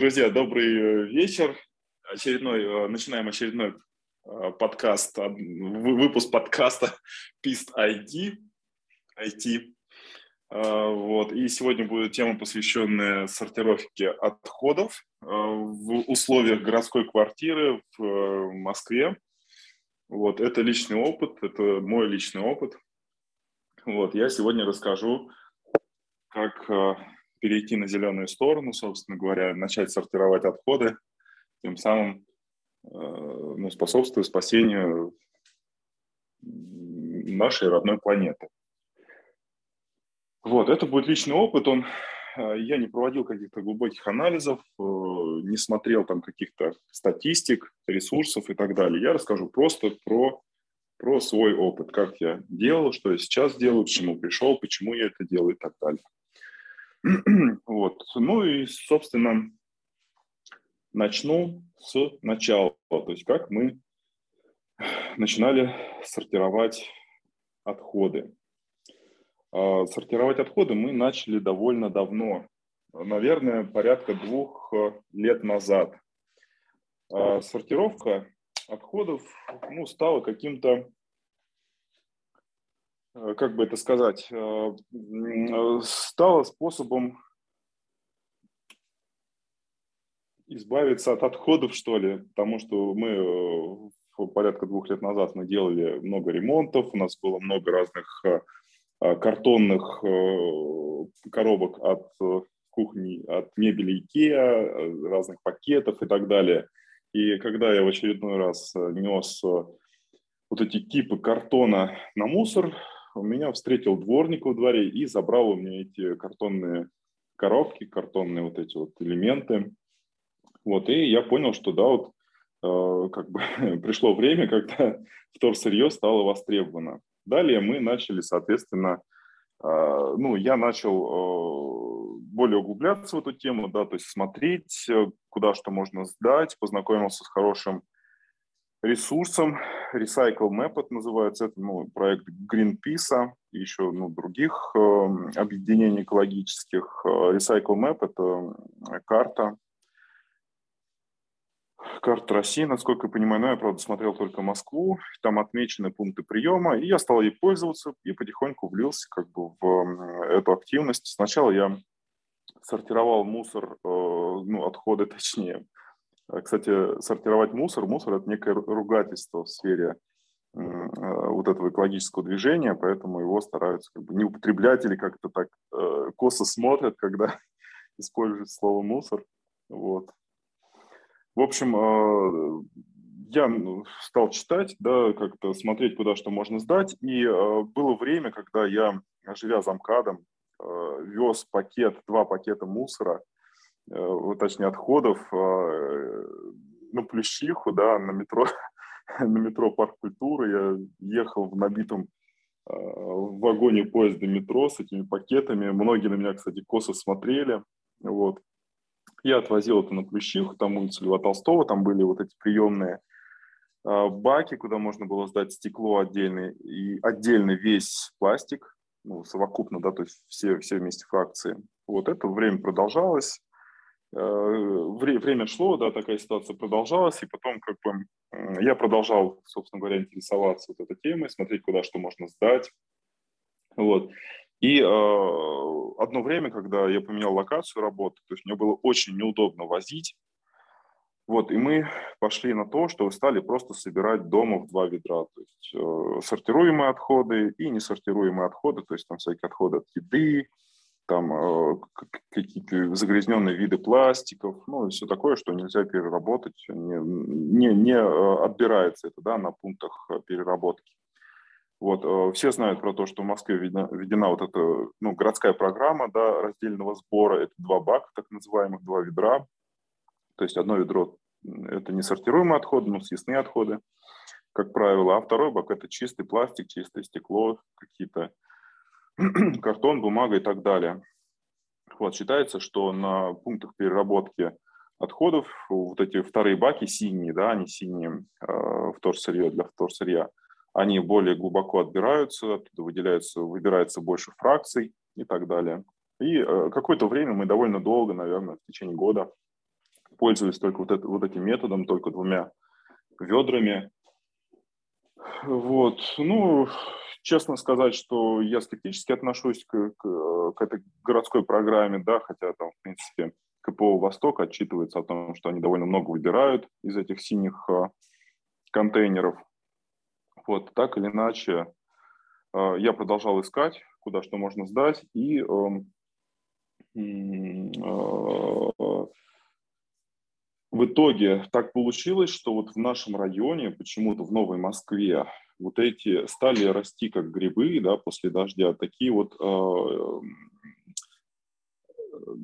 Друзья, добрый э, вечер. Очередной, э, начинаем очередной э, подкаст, выпуск подкаста PIST ID. IT. Вот. И сегодня будет тема, посвященная сортировке отходов в условиях городской квартиры в Москве. Вот. Это личный опыт, это мой личный опыт. Вот. Я сегодня расскажу, как перейти на зеленую сторону, собственно говоря, начать сортировать отходы, тем самым э, ну, способствуя спасению нашей родной планеты. Вот, это будет личный опыт, он, э, я не проводил каких-то глубоких анализов, э, не смотрел там каких-то статистик, ресурсов и так далее. Я расскажу просто про, про свой опыт, как я делал, что я сейчас делаю, к чему пришел, почему я это делаю и так далее. Вот. Ну и, собственно, начну с начала. То есть как мы начинали сортировать отходы. А, сортировать отходы мы начали довольно давно, наверное, порядка двух лет назад. А, сортировка отходов ну, стала каким-то Э, как бы это сказать, э, э, стало способом избавиться от отходов, что ли, потому что мы порядка двух лет назад мы делали много ремонтов, у нас было много разных картонных коробок от кухни, от мебели Икеа, разных пакетов и так далее. И когда я в очередной раз нес вот эти кипы картона на мусор, у меня встретил дворник во дворе и забрал у меня эти картонные коробки, картонные вот эти вот элементы. Вот, и я понял, что да, вот э, как бы пришло время, когда вторсырье стало востребовано. Далее мы начали, соответственно, э, ну, я начал э, более углубляться в эту тему, да, то есть смотреть, э, куда что можно сдать, познакомился с хорошим ресурсом. Recycle Map это называется, это ну, проект Greenpeace и еще ну, других э, объединений экологических. Recycle Map – это карта, карта России, насколько я понимаю, но я, правда, смотрел только Москву, там отмечены пункты приема, и я стал ей пользоваться и потихоньку влился как бы в эту активность. Сначала я сортировал мусор, э, ну, отходы точнее, кстати, сортировать мусор, мусор – это некое ругательство в сфере а, вот этого экологического движения, поэтому его стараются как бы не употреблять или как-то так э, косо смотрят, когда используют слово «мусор». Вот. В общем, э, я стал читать, да, как-то смотреть, куда что можно сдать, и э, было время, когда я, живя замкадом, вез пакет, два пакета мусора – Э, точнее, отходов э, на Плющиху, да, на метро, на метро Парк культуры. Я ехал в набитом э, в вагоне поезда метро с этими пакетами. Многие на меня, кстати, косо смотрели. Вот. Я отвозил это на Плющиху, там улица Льва Толстого, там были вот эти приемные баки, куда можно было сдать стекло отдельно и отдельно весь пластик, ну, совокупно, да, то есть все, все вместе фракции. Вот это время продолжалось. Э, время шло, да, такая ситуация продолжалась, и потом как бы я продолжал, собственно говоря, интересоваться вот этой темой, смотреть, куда что можно сдать. Вот. И э, одно время, когда я поменял локацию работы, то есть мне было очень неудобно возить, вот, и мы пошли на то, что стали просто собирать дома в два ведра, то есть э, сортируемые отходы и несортируемые отходы, то есть там всякие отходы от еды, там э, какие-то загрязненные виды пластиков, ну и все такое, что нельзя переработать, не, не, не э, отбирается это да, на пунктах переработки. Вот, э, все знают про то, что в Москве введена, введена вот эта ну, городская программа да, раздельного сбора. Это два бака, так называемых, два ведра. То есть одно ведро – это несортируемые отходы, ну, съестные отходы, как правило, а второй бак – это чистый пластик, чистое стекло, какие-то картон, бумага и так далее. Вот, считается, что на пунктах переработки отходов вот эти вторые баки синие, да, они синие э, вторсырье для вторсырья, они более глубоко отбираются, оттуда выделяются, выбирается больше фракций и так далее. И э, какое-то время мы довольно долго, наверное, в течение года пользовались только вот, это, вот этим методом, только двумя ведрами. Вот, ну, честно сказать, что я скептически отношусь к, к, к этой городской программе, да, хотя там, в принципе, КПО «Восток» отчитывается о том, что они довольно много выбирают из этих синих э, контейнеров. Вот, так или иначе, э, я продолжал искать, куда что можно сдать, и эм, э, в итоге так получилось, что вот в нашем районе, почему-то в Новой Москве, вот эти стали расти как грибы, да, после дождя, такие вот, э,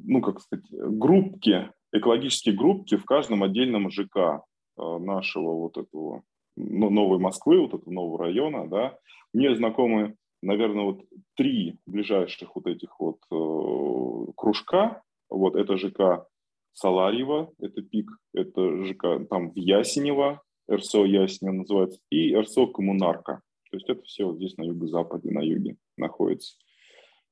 ну, как сказать, группки, экологические группки в каждом отдельном ЖК нашего вот этого ну, Новой Москвы, вот этого нового района, да, мне знакомы, наверное, вот три ближайших вот этих вот э, кружка, вот это ЖК Саларьево, это ПИК, это ЖК там в Ясенево, РСО Ясенево называется, и РСО Коммунарка. То есть это все вот здесь на юго-западе, на юге находится.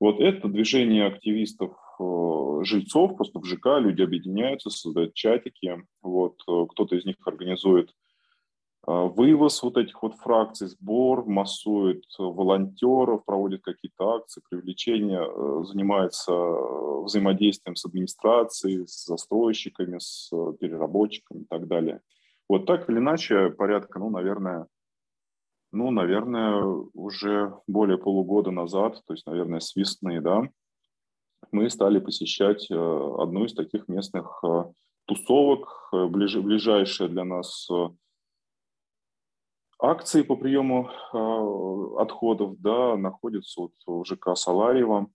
Вот это движение активистов, э, жильцов, просто в ЖК люди объединяются, создают чатики. Вот э, кто-то из них организует а, вывоз вот этих вот фракций, сбор, массует волонтеров, проводит какие-то акции, привлечение, э, занимается э, взаимодействием с администрацией, с застройщиками, с э, переработчиками и так далее. Вот так или иначе, порядка, ну, наверное, ну, наверное, уже более полугода назад, то есть, наверное, с весны, да, мы стали посещать одну из таких местных тусовок, ближ, ближайшая для нас Акции по приему э, отходов да, находятся вот в ЖК Саларьево.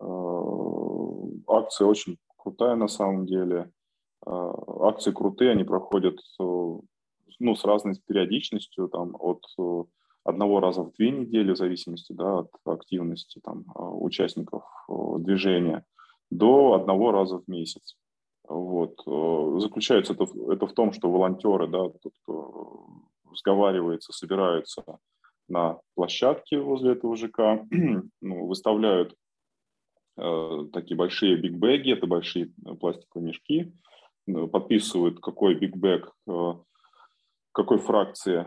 Э, акция очень крутая на самом деле. Э, акции крутые, они проходят э, ну, с разной периодичностью, там, от э, одного раза в две недели, в зависимости да, от активности там, э, участников э, движения, до одного раза в месяц. Вот. Заключается это, это в том, что волонтеры, да, тот, кто сговаривается, собираются на площадке возле этого ЖК, ну, выставляют э, такие большие бигбеги, это большие пластиковые мешки, подписывают, какой бигбэг, э, какой фракции э,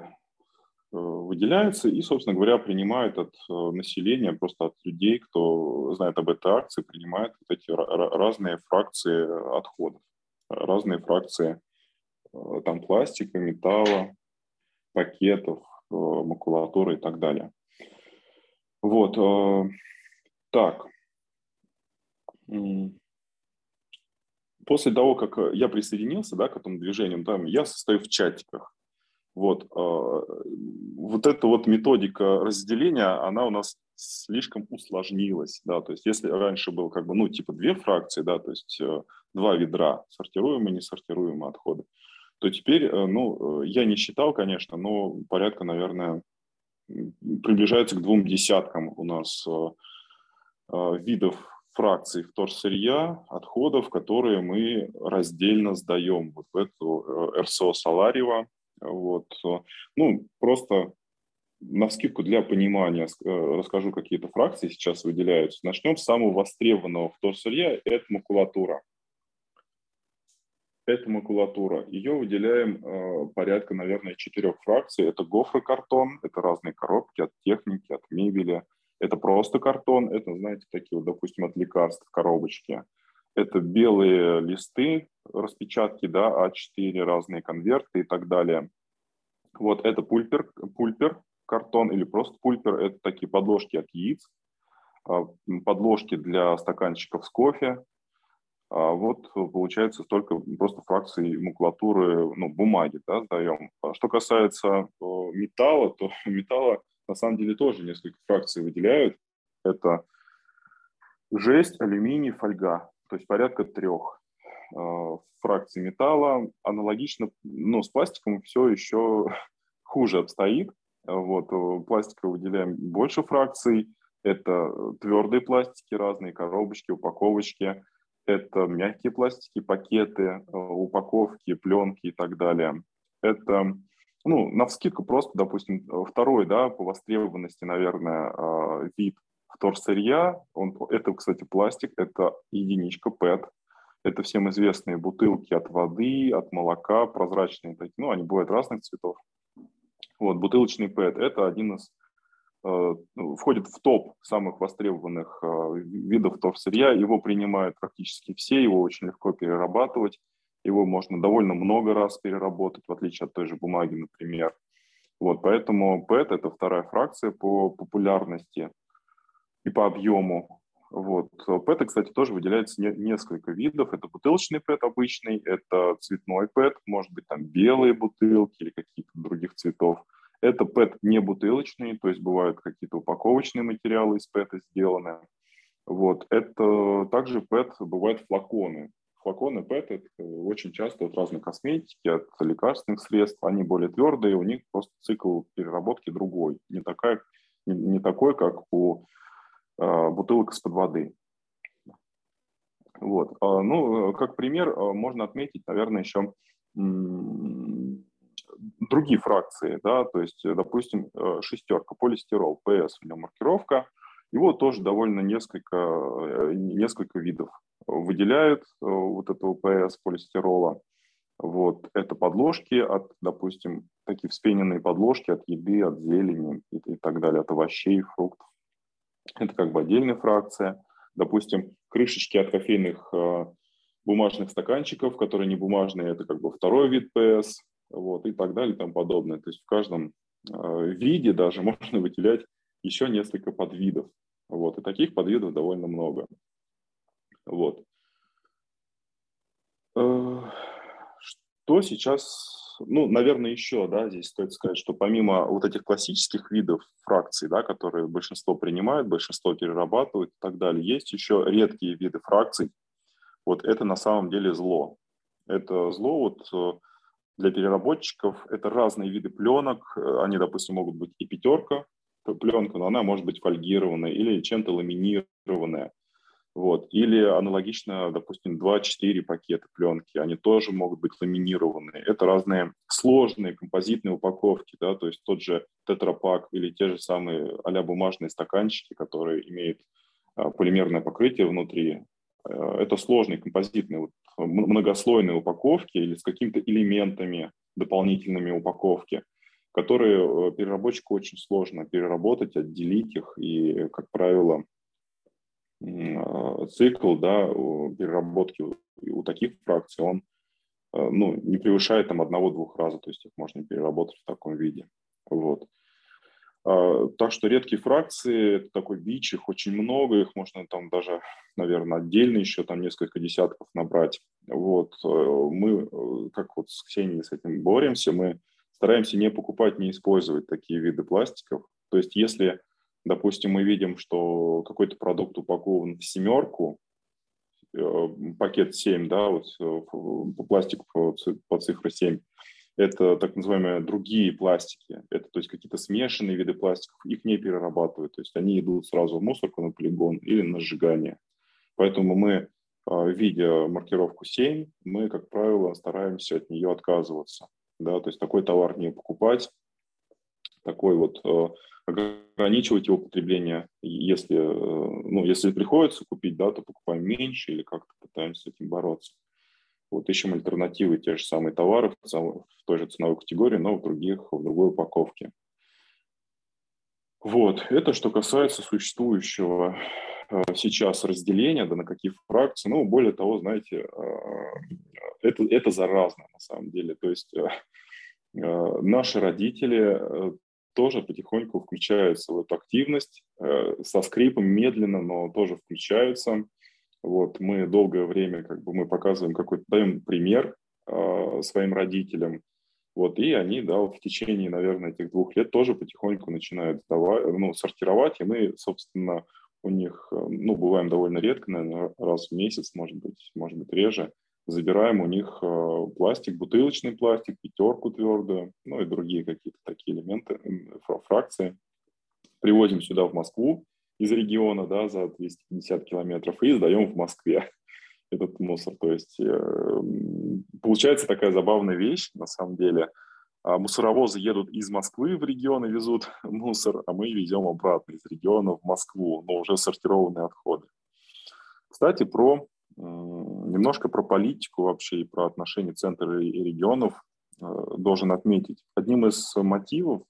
выделяется, и, собственно говоря, принимают от э, населения, просто от людей, кто знает об этой акции, принимают вот эти разные фракции отходов, разные фракции там пластика, металла, пакетов, э, макулатуры и так далее. Вот. Э, так. После того, как я присоединился да, к этому движению, там, я состою в чатиках. Вот. Э, вот эта вот методика разделения, она у нас слишком усложнилась. Да? То есть если раньше было как бы, ну, типа две фракции, да, то есть два ведра, сортируемые несортируемые отходы, то теперь, э, ну, э, я не считал, конечно, но порядка, наверное, приближается к двум десяткам у нас э, видов фракций вторсырья, отходов, которые мы раздельно сдаем вот в эту РСО Саларева. Вот. Ну, просто на скидку для понимания расскажу, какие-то фракции сейчас выделяются. Начнем с самого востребованного вторсырья – это макулатура это макулатура. Ее выделяем э, порядка, наверное, четырех фракций. Это гофрокартон, это разные коробки от техники, от мебели. Это просто картон, это, знаете, такие вот, допустим, от лекарств коробочки. Это белые листы, распечатки, да, А4, разные конверты и так далее. Вот это пульпер, пульпер картон или просто пульпер. Это такие подложки от яиц, а, подложки для стаканчиков с кофе. А вот получается столько просто фракций макулатуры, ну, бумаги, да, сдаем. А что касается металла, то металла на самом деле тоже несколько фракций выделяют. Это жесть, алюминий, фольга, то есть порядка трех э, фракций металла. Аналогично, но с пластиком все еще хуже обстоит. Вот, э, пластика выделяем больше фракций. Это твердые пластики, разные коробочки, упаковочки. Это мягкие пластики, пакеты, э, упаковки, пленки и так далее. Это ну, на вскидку просто, допустим, второй, да, по востребованности, наверное, а, вид вторсырья, он, это, кстати, пластик, это единичка PET, это всем известные бутылки от воды, от молока, прозрачные такие, ну, они бывают разных цветов. Вот, бутылочный PET – это один из, э, входит в топ самых востребованных э, видов вторсырья, его принимают практически все, его очень легко перерабатывать, его можно довольно много раз переработать, в отличие от той же бумаги, например. Вот, поэтому PET – это вторая фракция по популярности и по объему. Вот. PET, кстати, тоже выделяется не, несколько видов. Это бутылочный PET обычный, это цветной PET, может быть, там белые бутылки или какие-то других цветов. Это PET не бутылочный, то есть бывают какие-то упаковочные материалы из PET сделаны. Вот. Это также PET бывают флаконы флаконы PET это очень часто от разной косметики, от лекарственных средств, они более твердые, у них просто цикл переработки другой, не, такая, не, такой, как у э, бутылок из-под воды. Вот. А, ну, как пример можно отметить, наверное, еще другие фракции, да, то есть, допустим, э, шестерка, полистирол, PS, у него маркировка, его тоже довольно несколько, э, несколько видов выделяют, э, вот этого ПС полистирола. Вот. Это подложки от, допустим, такие вспененные подложки от еды, от зелени и, и так далее, от овощей, фруктов. Это как бы отдельная фракция. Допустим, крышечки от кофейных э, бумажных стаканчиков, которые не бумажные, это как бы второй вид ПС, вот, и так далее и тому подобное. То есть в каждом э, виде даже можно выделять еще несколько подвидов. Вот, и таких подвидов довольно много. Вот. Э, что сейчас, ну, наверное, еще, да, здесь стоит сказать, что помимо вот этих классических видов фракций, да, которые большинство принимают, большинство перерабатывают и так далее, есть еще редкие виды фракций. Вот это на самом деле зло. Это зло вот э, для переработчиков, это разные виды пленок, э, они, допустим, могут быть и пятерка, пленка, но она может быть фольгированная или чем-то ламинированная. Вот. Или аналогично, допустим, 2-4 пакета пленки, они тоже могут быть ламинированные. Это разные сложные композитные упаковки, да, то есть тот же тетрапак или те же самые а бумажные стаканчики, которые имеют а, полимерное покрытие внутри. А, это сложные композитные вот, многослойные упаковки или с какими-то элементами дополнительными упаковки которые э, переработчику очень сложно переработать, отделить их, и, как правило, цикл да, переработки у таких фракций, он э, ну, не превышает там одного-двух раза, то есть их можно переработать в таком виде. Вот. А, так что редкие фракции, это такой бич, их очень много, их можно там даже, наверное, отдельно еще там несколько десятков набрать. Вот. Э, мы, как вот с Ксенией с этим боремся, мы стараемся не покупать, не использовать такие виды пластиков. То есть если, допустим, мы видим, что какой-то продукт упакован в семерку, э, пакет 7, да, вот э, по пластику по, цифре 7, это так называемые другие пластики, это то есть какие-то смешанные виды пластиков, их не перерабатывают, то есть они идут сразу в мусорку на полигон или на сжигание. Поэтому мы, э, видя маркировку 7, мы, как правило, стараемся от нее отказываться. Да, то есть такой товар не покупать, такой вот э, ограничивать его потребление, если, э, ну, если приходится купить, да, то покупаем меньше или как-то пытаемся с этим бороться. Вот ищем альтернативы, те же самые товары в той же ценовой категории, но в других, в другой упаковке. Вот, это что касается существующего э, сейчас разделения, да, на какие фракции. Ну, более того, знаете, это, это заразно на самом деле. То есть наши родители тоже потихоньку включаются в эту активность, со скрипом медленно, но тоже включаются. Вот, мы долгое время, как бы, мы показываем какой-то, даем пример своим родителям, вот, и они, да, в течение, наверное, этих двух лет тоже потихоньку начинают сдавать, ну, сортировать, и мы, собственно, у них, э, ну, бываем довольно редко, наверное, раз в месяц, может быть, может быть, реже, забираем у них э, пластик, бутылочный пластик, пятерку твердую, ну и другие какие-то такие элементы, фракции. Привозим сюда в Москву из региона, да, за 250 километров и сдаем в Москве этот мусор. То есть э, получается такая забавная вещь, на самом деле. А мусоровозы едут из Москвы в регионы, везут мусор, а мы везем обратно из региона в Москву, но уже сортированные отходы. Кстати, про немножко про политику вообще и про отношения центра и регионов э, должен отметить. Одним из мотивов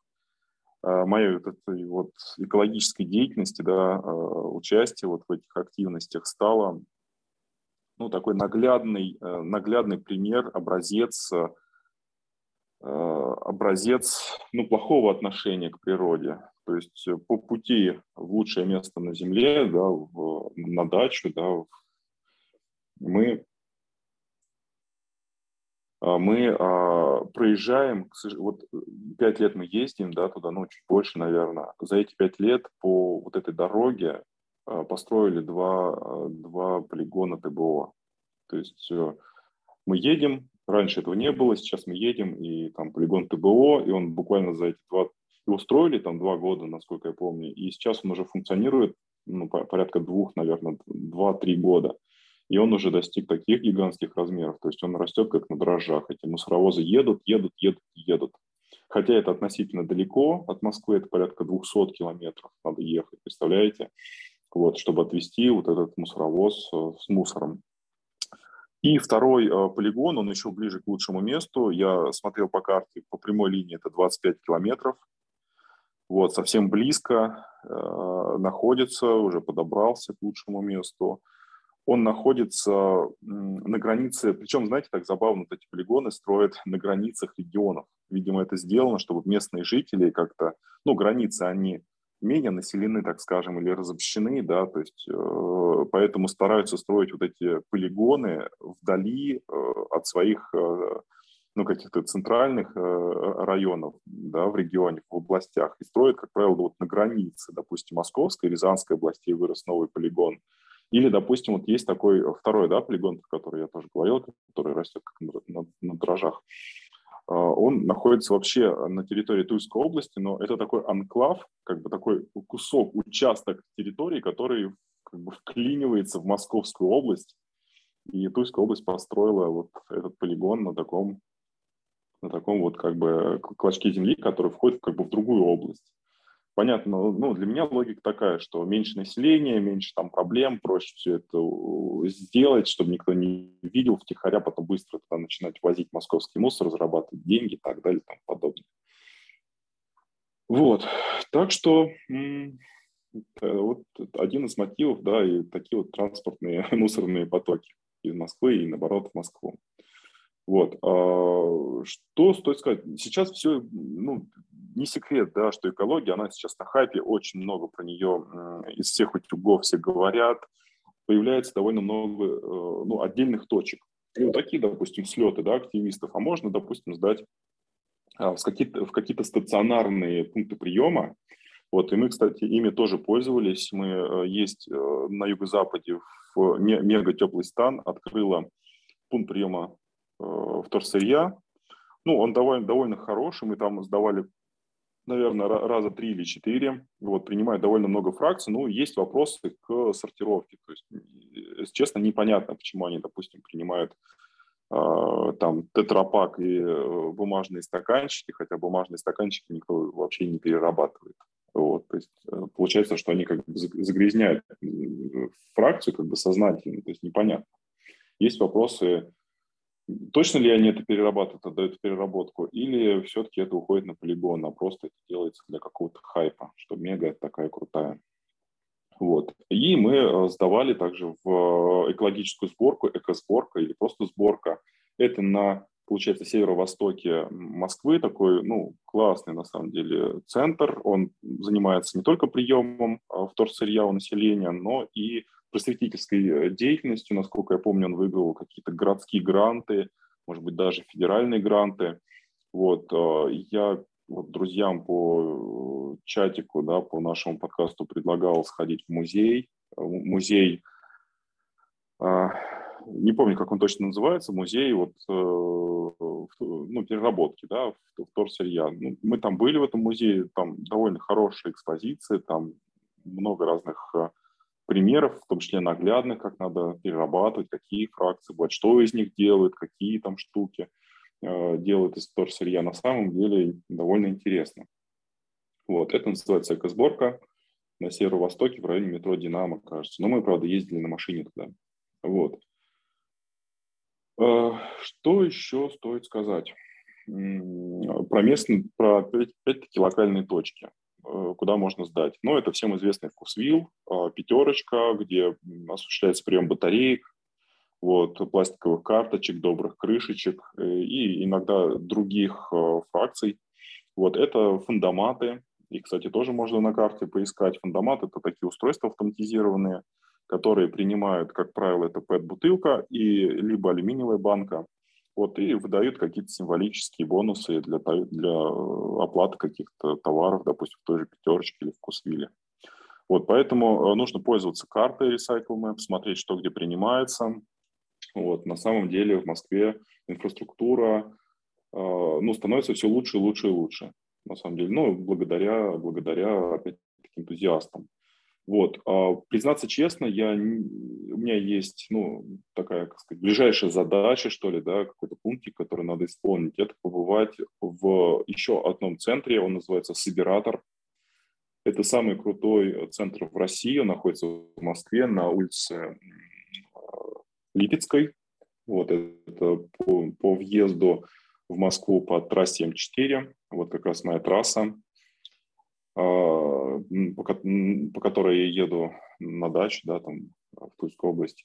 э, моей вот этой вот экологической деятельности, да, участия вот в этих активностях стало ну, такой наглядный, э, наглядный пример, образец, э, образец ну, плохого отношения к природе. То есть э, по пути в лучшее место на Земле, да, в, на дачу, да, мы, мы а, проезжаем, вот пять лет мы ездим да, туда, ну, чуть больше, наверное. За эти пять лет по вот этой дороге а, построили два, а, два полигона ТБО. То есть э, мы едем, раньше этого не было, сейчас мы едем, и там полигон ТБО, и он буквально за эти два, его строили там два года, насколько я помню, и сейчас он уже функционирует, ну, порядка двух, наверное, два-три года. И он уже достиг таких гигантских размеров, то есть он растет как на дрожжах. Эти мусоровозы едут, едут, едут, едут. Хотя это относительно далеко от Москвы, это порядка 200 километров надо ехать, представляете? Вот, чтобы отвезти вот этот мусоровоз э, с мусором. И второй э, полигон, он еще ближе к лучшему месту. Я смотрел по карте, по прямой линии это 25 километров. Вот, совсем близко э, находится, уже подобрался к лучшему месту. Он находится на границе, причем, знаете, так забавно, эти полигоны строят на границах регионов. Видимо, это сделано, чтобы местные жители как-то, ну, границы, они менее населены, так скажем, или разобщены, да, то есть э, поэтому стараются строить вот эти полигоны вдали э, от своих, э, ну, каких-то центральных э, районов, да, в регионе, в областях, и строят, как правило, вот на границе, допустим, Московской, Рязанской области вырос новый полигон, или, допустим, вот есть такой второй, да, полигон, про который я тоже говорил, который растет как на, на, дрожжах, а, он находится вообще на территории Тульской области, но это такой анклав, как бы такой кусок, участок территории, который как бы вклинивается в Московскую область. И Тульская область построила вот этот полигон на таком, на таком вот как бы клочке земли, который входит как бы в другую область понятно, ну, для меня логика такая, что меньше населения, меньше там проблем, проще все это сделать, чтобы никто не видел втихаря, потом быстро туда начинать возить московский мусор, зарабатывать деньги и так далее и тому подобное. Вот, так что вот один из мотивов, да, и такие вот транспортные мусорные потоки из Москвы и наоборот в Москву. Вот. А, что стоит сказать? Сейчас все, ну, не секрет, да, что экология, она сейчас на хайпе, очень много про нее из всех утюгов все говорят, появляется довольно много э, ну, отдельных точек. И вот такие, допустим, слеты да, активистов, а можно, допустим, сдать а, в какие-то, в какие-то стационарные пункты приема. Вот, и мы, кстати, ими тоже пользовались. Мы э, есть э, на юго-западе в мега теплый стан, открыла пункт приема вторсырья. Ну, он довольно, довольно хороший. Мы там сдавали наверное, раза три или четыре, вот, принимают довольно много фракций, ну, есть вопросы к сортировке, то есть, если честно, непонятно, почему они, допустим, принимают э, там тетрапак и э, бумажные стаканчики, хотя бумажные стаканчики никто вообще не перерабатывает. Вот, то есть э, получается, что они как бы загрязняют э, фракцию как бы сознательно, то есть непонятно. Есть вопросы точно ли они это перерабатывают, отдают переработку, или все-таки это уходит на полигон, а просто это делается для какого-то хайпа, что мега такая крутая. Вот. И мы э, сдавали также в экологическую сборку, экосборка или просто сборка. Это на, получается, северо-востоке Москвы, такой, ну, классный, на самом деле, центр. Он занимается не только приемом а, вторсырья у населения, но и просветительской э, деятельностью. Насколько я помню, он выиграл какие-то городские гранты, может быть, даже федеральные гранты. Вот, э, я вот друзьям по чатику, да, по нашему подкасту предлагал сходить в музей. Музей, не помню, как он точно называется, музей вот, э, ну, переработки, да, вторсырья. Ну, мы там были в этом музее, там довольно хорошие экспозиции, там много разных примеров, в том числе наглядных, как надо перерабатывать, какие фракции бывают, что из них делают, какие там штуки э, делают из сырья. На самом деле довольно интересно. Вот, это называется экосборка на северо-востоке в районе метро «Динамо», кажется. Но мы, правда, ездили на машине туда. Вот. Э, что еще стоит сказать? Про местные, про опять-таки локальные точки. Э, куда можно сдать. Но это всем известный вкусвилл, а, пятерочка, где осуществляется прием батареек, вот, пластиковых карточек, добрых крышечек э, и иногда других э, фракций. Вот это фундаматы, и, кстати, тоже можно на карте поискать. Фундамат – это такие устройства автоматизированные, которые принимают, как правило, это PET-бутылка и либо алюминиевая банка, вот, и выдают какие-то символические бонусы для, для э, оплаты каких-то товаров, допустим, в той же пятерочке или вкусвилле. Вот, поэтому э, нужно пользоваться картой Recycle Map, смотреть, что где принимается. Вот, на самом деле в Москве инфраструктура э, ну, становится все лучше и лучше и лучше, на самом деле. Ну, благодаря, благодаря опять энтузиастам. Вот. А, признаться честно, я, у меня есть, ну, такая, как сказать, ближайшая задача, что ли, да, какой-то пунктик, который надо исполнить. Это побывать в еще одном центре, он называется «Собиратор». Это самый крутой центр в России, он находится в Москве на улице Липецкой. Вот это по, по въезду в Москву по трассе М4, вот как раз моя трасса. А, по, которой я еду на дачу, да, там, в Тульской области.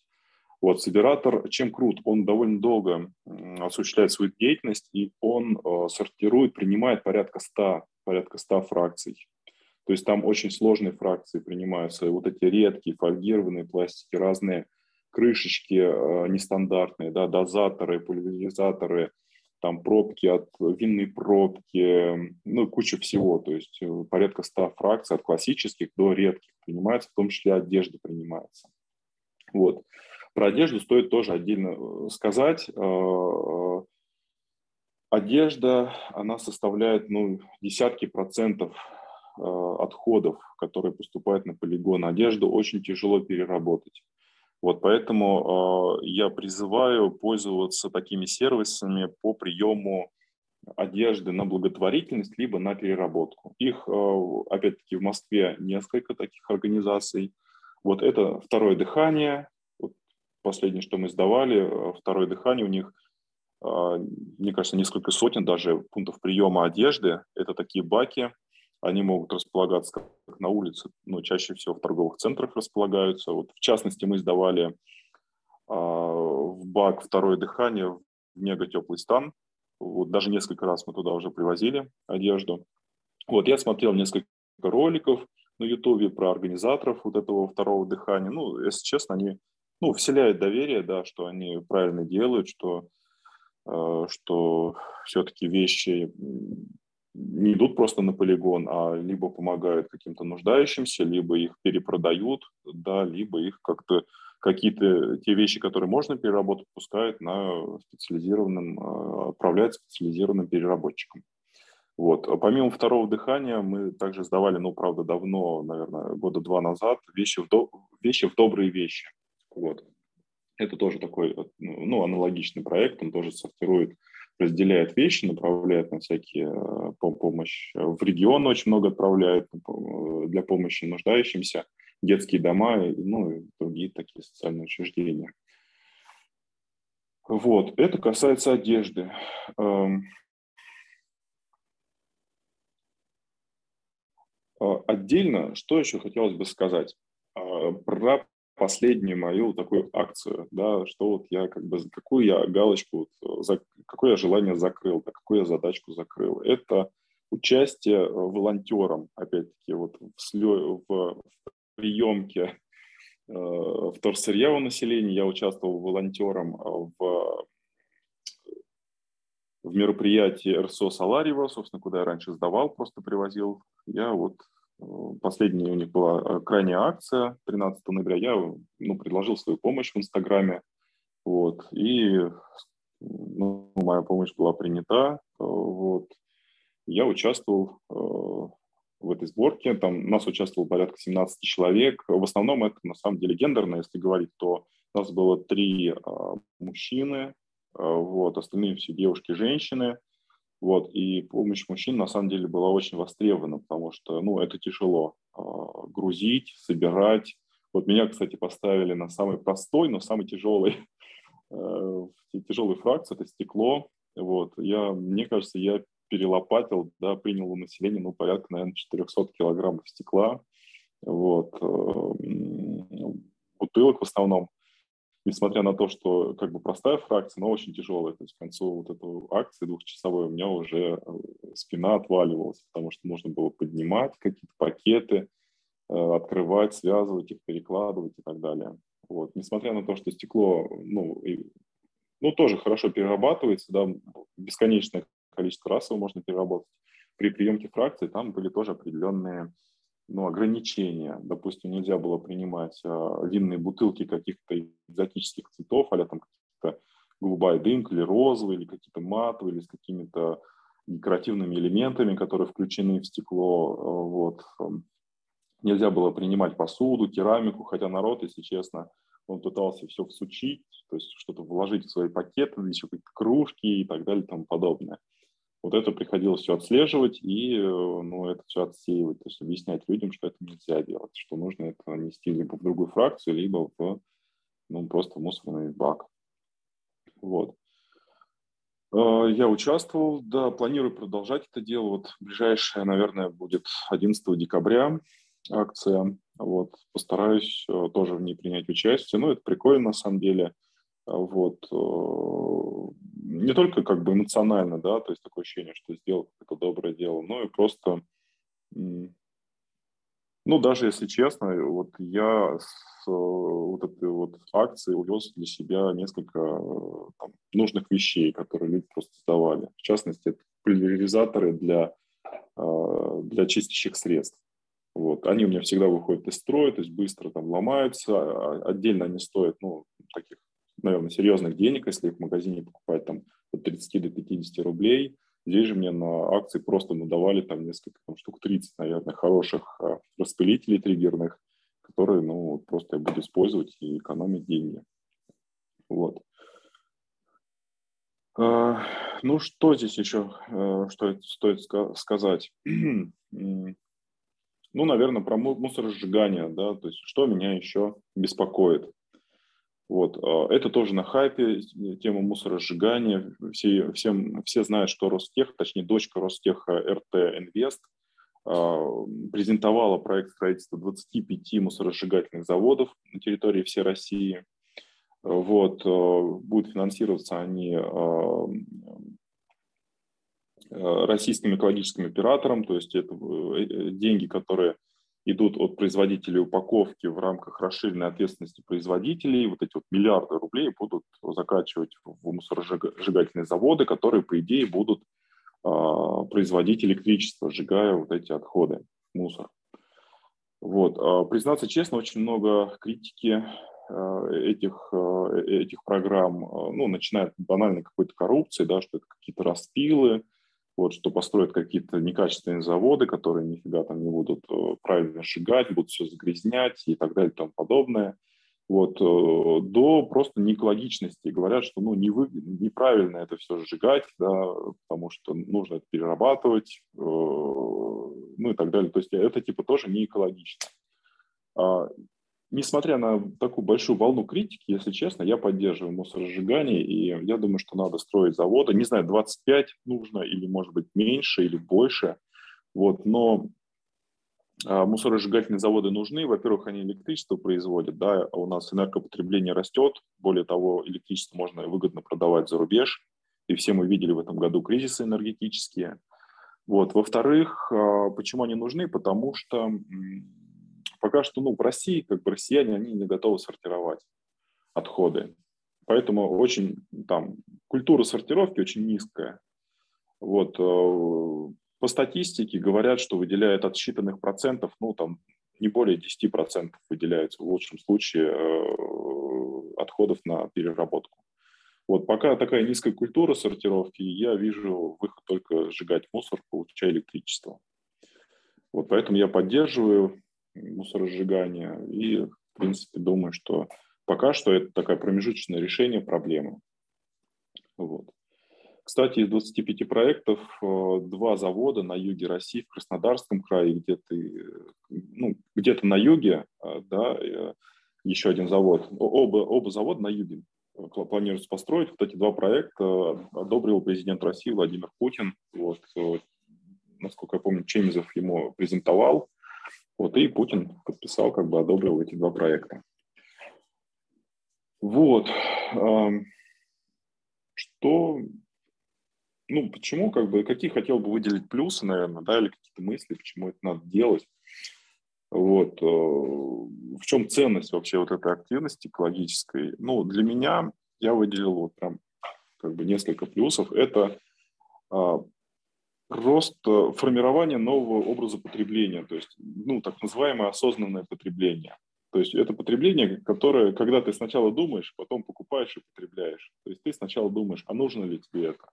Вот, Собиратор, чем крут? Он довольно долго осуществляет свою деятельность, и он э, сортирует, принимает порядка 100, порядка 100 фракций. То есть там очень сложные фракции принимаются, вот эти редкие, фольгированные пластики, разные крышечки э, нестандартные, да, дозаторы, пульверизаторы – там пробки от винной пробки, ну, куча всего, то есть э, порядка 100 фракций от классических до редких принимается, в том числе одежда принимается. Вот. Про одежду стоит тоже отдельно э, сказать. Э, одежда, она составляет ну, десятки процентов отходов, которые поступают на полигон. Одежду очень тяжело переработать. Вот поэтому э, я призываю пользоваться такими сервисами по приему одежды на благотворительность либо на переработку. Их, э, опять-таки, в Москве несколько таких организаций. Вот это «Второе дыхание», вот последнее, что мы сдавали, э, «Второе дыхание», у них, э, мне кажется, несколько сотен даже пунктов приема одежды. Это такие баки, они могут располагаться как на улице, но чаще всего в торговых центрах располагаются. Вот, в частности, мы сдавали а, в бак «Второе дыхание» в мега стан. Вот, даже несколько раз мы туда уже привозили одежду. Вот, я смотрел несколько роликов на Ютубе про организаторов вот этого «Второго дыхания». Ну, если честно, они ну, вселяют доверие, да, что они правильно делают, что, э, что все-таки вещи не идут просто на полигон, а либо помогают каким-то нуждающимся, либо их перепродают, да, либо их как-то какие-то те вещи, которые можно переработать, пускают на специализированным, а, отправляют специализированным переработчикам. Вот. Помимо второго дыхания мы также сдавали, ну, правда, давно, наверное, года два назад, вещи в, до... вещи в добрые вещи. Вот. Это тоже такой, ну, аналогичный проект, он тоже сортирует разделяет вещи, направляет на всякие э, помощь. В регион очень много отправляет э, для помощи нуждающимся, детские дома, ну и другие такие социальные учреждения. Вот, это касается одежды. Эм, а, отдельно, что еще хотелось бы сказать про последнюю мою такую акцию, да, что вот я как бы, какую я галочку, за, какое я желание закрыл, да, какую я задачку закрыл. Это участие волонтером, опять-таки, вот в, слё, в, в приемке э, вторсырья у населения. Я участвовал волонтером э, в, в мероприятии РСО Саларева, собственно, куда я раньше сдавал, просто привозил. Я вот э, Последняя у них была крайняя акция 13 ноября. Я ну, предложил свою помощь в Инстаграме. Вот, и ну, моя помощь была принята. Вот. Я участвовал в этой сборке. Там нас участвовало порядка 17 человек. В основном это на самом деле гендерно, если говорить, то у нас было три а, мужчины, вот, остальные все девушки, женщины. Вот, и помощь мужчин на самом деле была очень востребована, потому что ну, это тяжело а, грузить, собирать. Вот меня, кстати, поставили на самый простой, но самый тяжелый, э, тяжелый фракции, это стекло. Вот, я, мне кажется, я перелопатил, да, принял у населения, ну, порядка, наверное, 400 килограммов стекла, вот, э, бутылок в основном, несмотря на то, что как бы простая фракция, но очень тяжелая, то есть к концу вот этой акции двухчасовой у меня уже э, спина отваливалась, потому что нужно было поднимать какие-то пакеты, э, открывать, связывать их, перекладывать и так далее. Вот. Несмотря на то, что стекло, ну, и, ну, тоже хорошо перерабатывается, да, бесконечное количество раз его можно переработать. При приемке фракций там были тоже определенные ну, ограничения. Допустим, нельзя было принимать э, винные бутылки каких-то экзотических цветов, а там какие-то голубая дымка или розовые, или какие-то матовые, или с какими-то декоративными элементами, которые включены в стекло. Э, вот. Эм, нельзя было принимать посуду, керамику, хотя народ, если честно, он пытался все всучить, то есть что-то вложить в свои пакеты, еще какие-то кружки и так далее и тому подобное. Вот это приходилось все отслеживать и ну, это все отсеивать, то есть объяснять людям, что это нельзя делать, что нужно это нести либо в другую фракцию, либо в, ну, просто в мусорный бак. Вот. А, я участвовал, да, планирую продолжать это дело. Вот ближайшая, наверное, будет 11 декабря акция. Вот, постараюсь э, тоже в ней принять участие. Ну, это прикольно на самом деле. Вот. Э, не только как бы эмоционально, да, то есть такое ощущение, что сделал какое-то доброе дело, но и просто, ну, даже если честно, вот я с вот этой вот акции увез для себя несколько там, нужных вещей, которые люди просто сдавали. В частности, это пульверизаторы для, э, для чистящих средств. Вот. Они у меня всегда выходят из строя, то есть быстро там ломаются. А отдельно они стоят, ну, таких наверное, серьезных денег, если их в магазине покупать там от 30 до 50 рублей. Здесь же мне на акции просто надавали там несколько, там, штук 30, наверное, хороших а, распылителей триггерных, которые, ну, просто я буду использовать и экономить деньги. Вот. А, ну, что здесь еще а, что стоит сказать? Ну, наверное, про мусоросжигание, да, то есть что меня еще беспокоит. Вот. А, это тоже на хайпе, тема мусоросжигания. Все, всем, все знают, что Ростех, точнее дочка Ростеха РТ Инвест, а, презентовала проект строительства 25 мусоросжигательных заводов на территории всей России. Вот. А, будут финансироваться они российским экологическим оператором, то есть это э, э, деньги, которые идут от производителей упаковки в рамках расширенной ответственности производителей. Вот эти вот миллиарды рублей будут закачивать в мусоросжигательные заводы, которые, по идее, будут э, производить электричество, сжигая вот эти отходы, мусор. Вот. А, признаться честно, очень много критики этих, этих программ, ну, начиная банально какой-то коррупции, да, что это какие-то распилы, вот, что построят какие-то некачественные заводы, которые нифига там не будут э, правильно сжигать, будут все загрязнять и так далее и тому подобное. Вот, э, до просто неэкологичности. Говорят, что ну, не вы, неправильно это все сжигать, да, потому что нужно это перерабатывать, э, ну и так далее. То есть это типа тоже не экологично. Несмотря на такую большую волну критики, если честно, я поддерживаю мусоросжигание, и я думаю, что надо строить заводы. Не знаю, 25 нужно, или, может быть, меньше, или больше. Вот, но а, мусоросжигательные заводы нужны. Во-первых, они электричество производят, да, а у нас энергопотребление растет. Более того, электричество можно выгодно продавать за рубеж. И все мы видели в этом году кризисы энергетические. Вот. Во-вторых, а, почему они нужны? Потому что пока что ну, в России, как бы россияне, они не готовы сортировать отходы. Поэтому очень там культура сортировки очень низкая. Вот, э, по статистике говорят, что выделяют от считанных процентов, ну там не более 10% выделяется в лучшем случае э, отходов на переработку. Вот пока такая низкая культура сортировки, я вижу выход только сжигать мусор, получая электричество. Вот поэтому я поддерживаю мусоросжигания. И, в принципе, думаю, что пока что это такое промежуточное решение проблемы. Вот. Кстати, из 25 проектов э, два завода на юге России, в Краснодарском крае, где-то ну, где на юге, э, да, э, еще один завод. Оба, оба завода на юге планируется построить. Вот эти два проекта одобрил президент России Владимир Путин. Вот, насколько я помню, Чемизов ему презентовал вот, и Путин подписал, как бы одобрил эти два проекта. Вот. Что, ну, почему, как бы, какие хотел бы выделить плюсы, наверное, да, или какие-то мысли, почему это надо делать. Вот. Э, в чем ценность вообще вот этой активности экологической? Ну, для меня я выделил вот прям как бы несколько плюсов. Это а, рост формирования нового образа потребления, то есть ну, так называемое осознанное потребление. То есть это потребление, которое, когда ты сначала думаешь, потом покупаешь и потребляешь. То есть ты сначала думаешь, а нужно ли тебе это?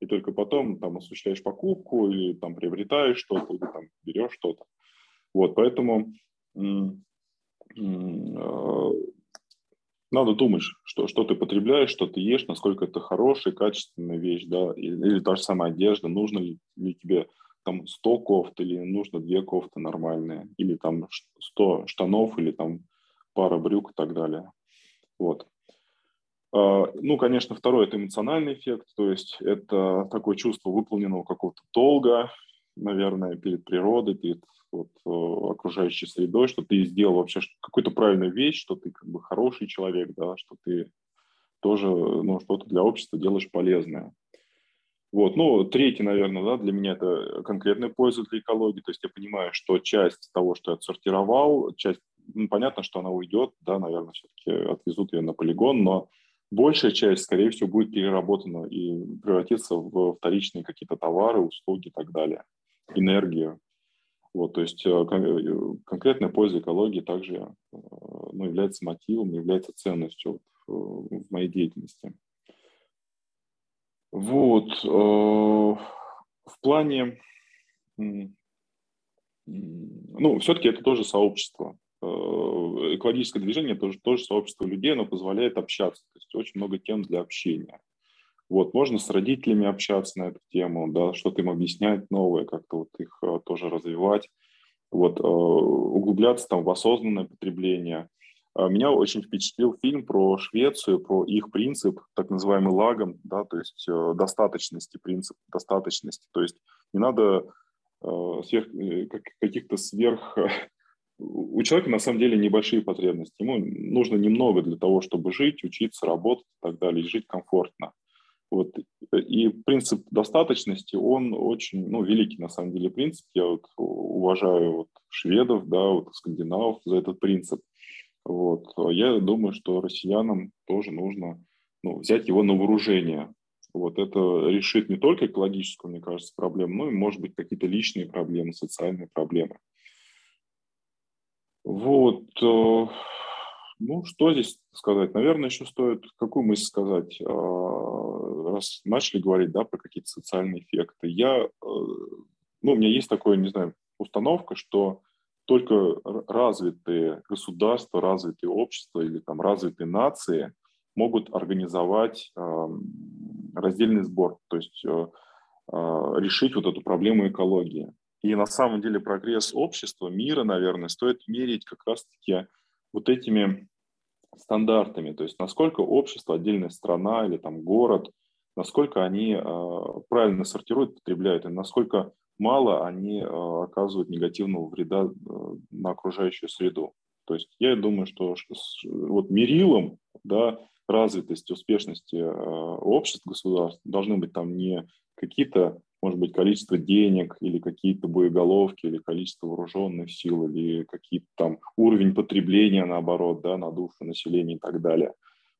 И только потом там осуществляешь покупку или там приобретаешь что-то, или там берешь что-то. Вот, поэтому надо думать, что, что ты потребляешь, что ты ешь, насколько это хорошая, качественная вещь, да, или, или та же самая одежда, нужно ли, ли тебе там 100 кофт или нужно 2 кофты нормальные, или там 100 штанов, или там пара брюк и так далее. Вот. А, ну, конечно, второй – это эмоциональный эффект, то есть это такое чувство выполненного какого-то долга, наверное, перед природой, перед вот, э, окружающей средой, что ты сделал вообще какую-то правильную вещь, что ты как бы хороший человек, да, что ты тоже ну, что-то для общества делаешь полезное. Вот, ну, третий, наверное, да, для меня это конкретная польза для экологии, то есть я понимаю, что часть того, что я отсортировал, часть, ну, понятно, что она уйдет, да, наверное, все-таки отвезут ее на полигон, но большая часть, скорее всего, будет переработана и превратится в вторичные какие-то товары, услуги и так далее, энергию. Вот, то есть э, э, конкретная польза экологии также э, ну, является мотивом, является ценностью в моей деятельности. Вот. В плане, ну, все-таки это тоже сообщество. Экологическое движение тоже, тоже сообщество людей, оно позволяет общаться. То есть очень много тем для общения. Вот, можно с родителями общаться на эту тему, да, что-то им объяснять новое, как-то вот их э, тоже развивать, вот, э, углубляться там в осознанное потребление. А меня очень впечатлил фильм про Швецию, про их принцип, так называемый лагом, да, то есть э, достаточности, принцип достаточности. То есть не надо сверх, каких-то сверх... У человека на самом деле небольшие потребности. Ему нужно немного для того, чтобы жить, учиться, работать и так далее, и жить комфортно. И принцип достаточности, он очень, ну, великий на самом деле принцип. Я вот уважаю вот шведов, да, вот скандинавов за этот принцип. Вот. Я думаю, что россиянам тоже нужно ну, взять его на вооружение. Вот это решит не только экологическую, мне кажется, проблему, но и, может быть, какие-то личные проблемы, социальные проблемы. Вот. Ну, что здесь сказать? Наверное, еще стоит какую мысль сказать, а, раз начали говорить, да, про какие-то социальные эффекты. Я, э, ну, у меня есть такое, не знаю, установка, что только развитые государства, развитые общества или там развитые нации могут организовать раздельный сбор, то есть э, а, решить вот эту проблему экологии. И на самом деле прогресс общества, мира, наверное, стоит мерить как раз-таки вот этими стандартами, то есть насколько общество, отдельная страна или там город, насколько они э, правильно сортируют, потребляют, и насколько мало они э, оказывают негативного вреда э, на окружающую среду. То есть я думаю, что вот мерилом да, развитости, успешности э, обществ, государств должны быть там не какие-то, может быть, количество денег или какие-то боеголовки, или количество вооруженных сил, или какие-то там уровень потребления, наоборот, да, на душу населения и так далее.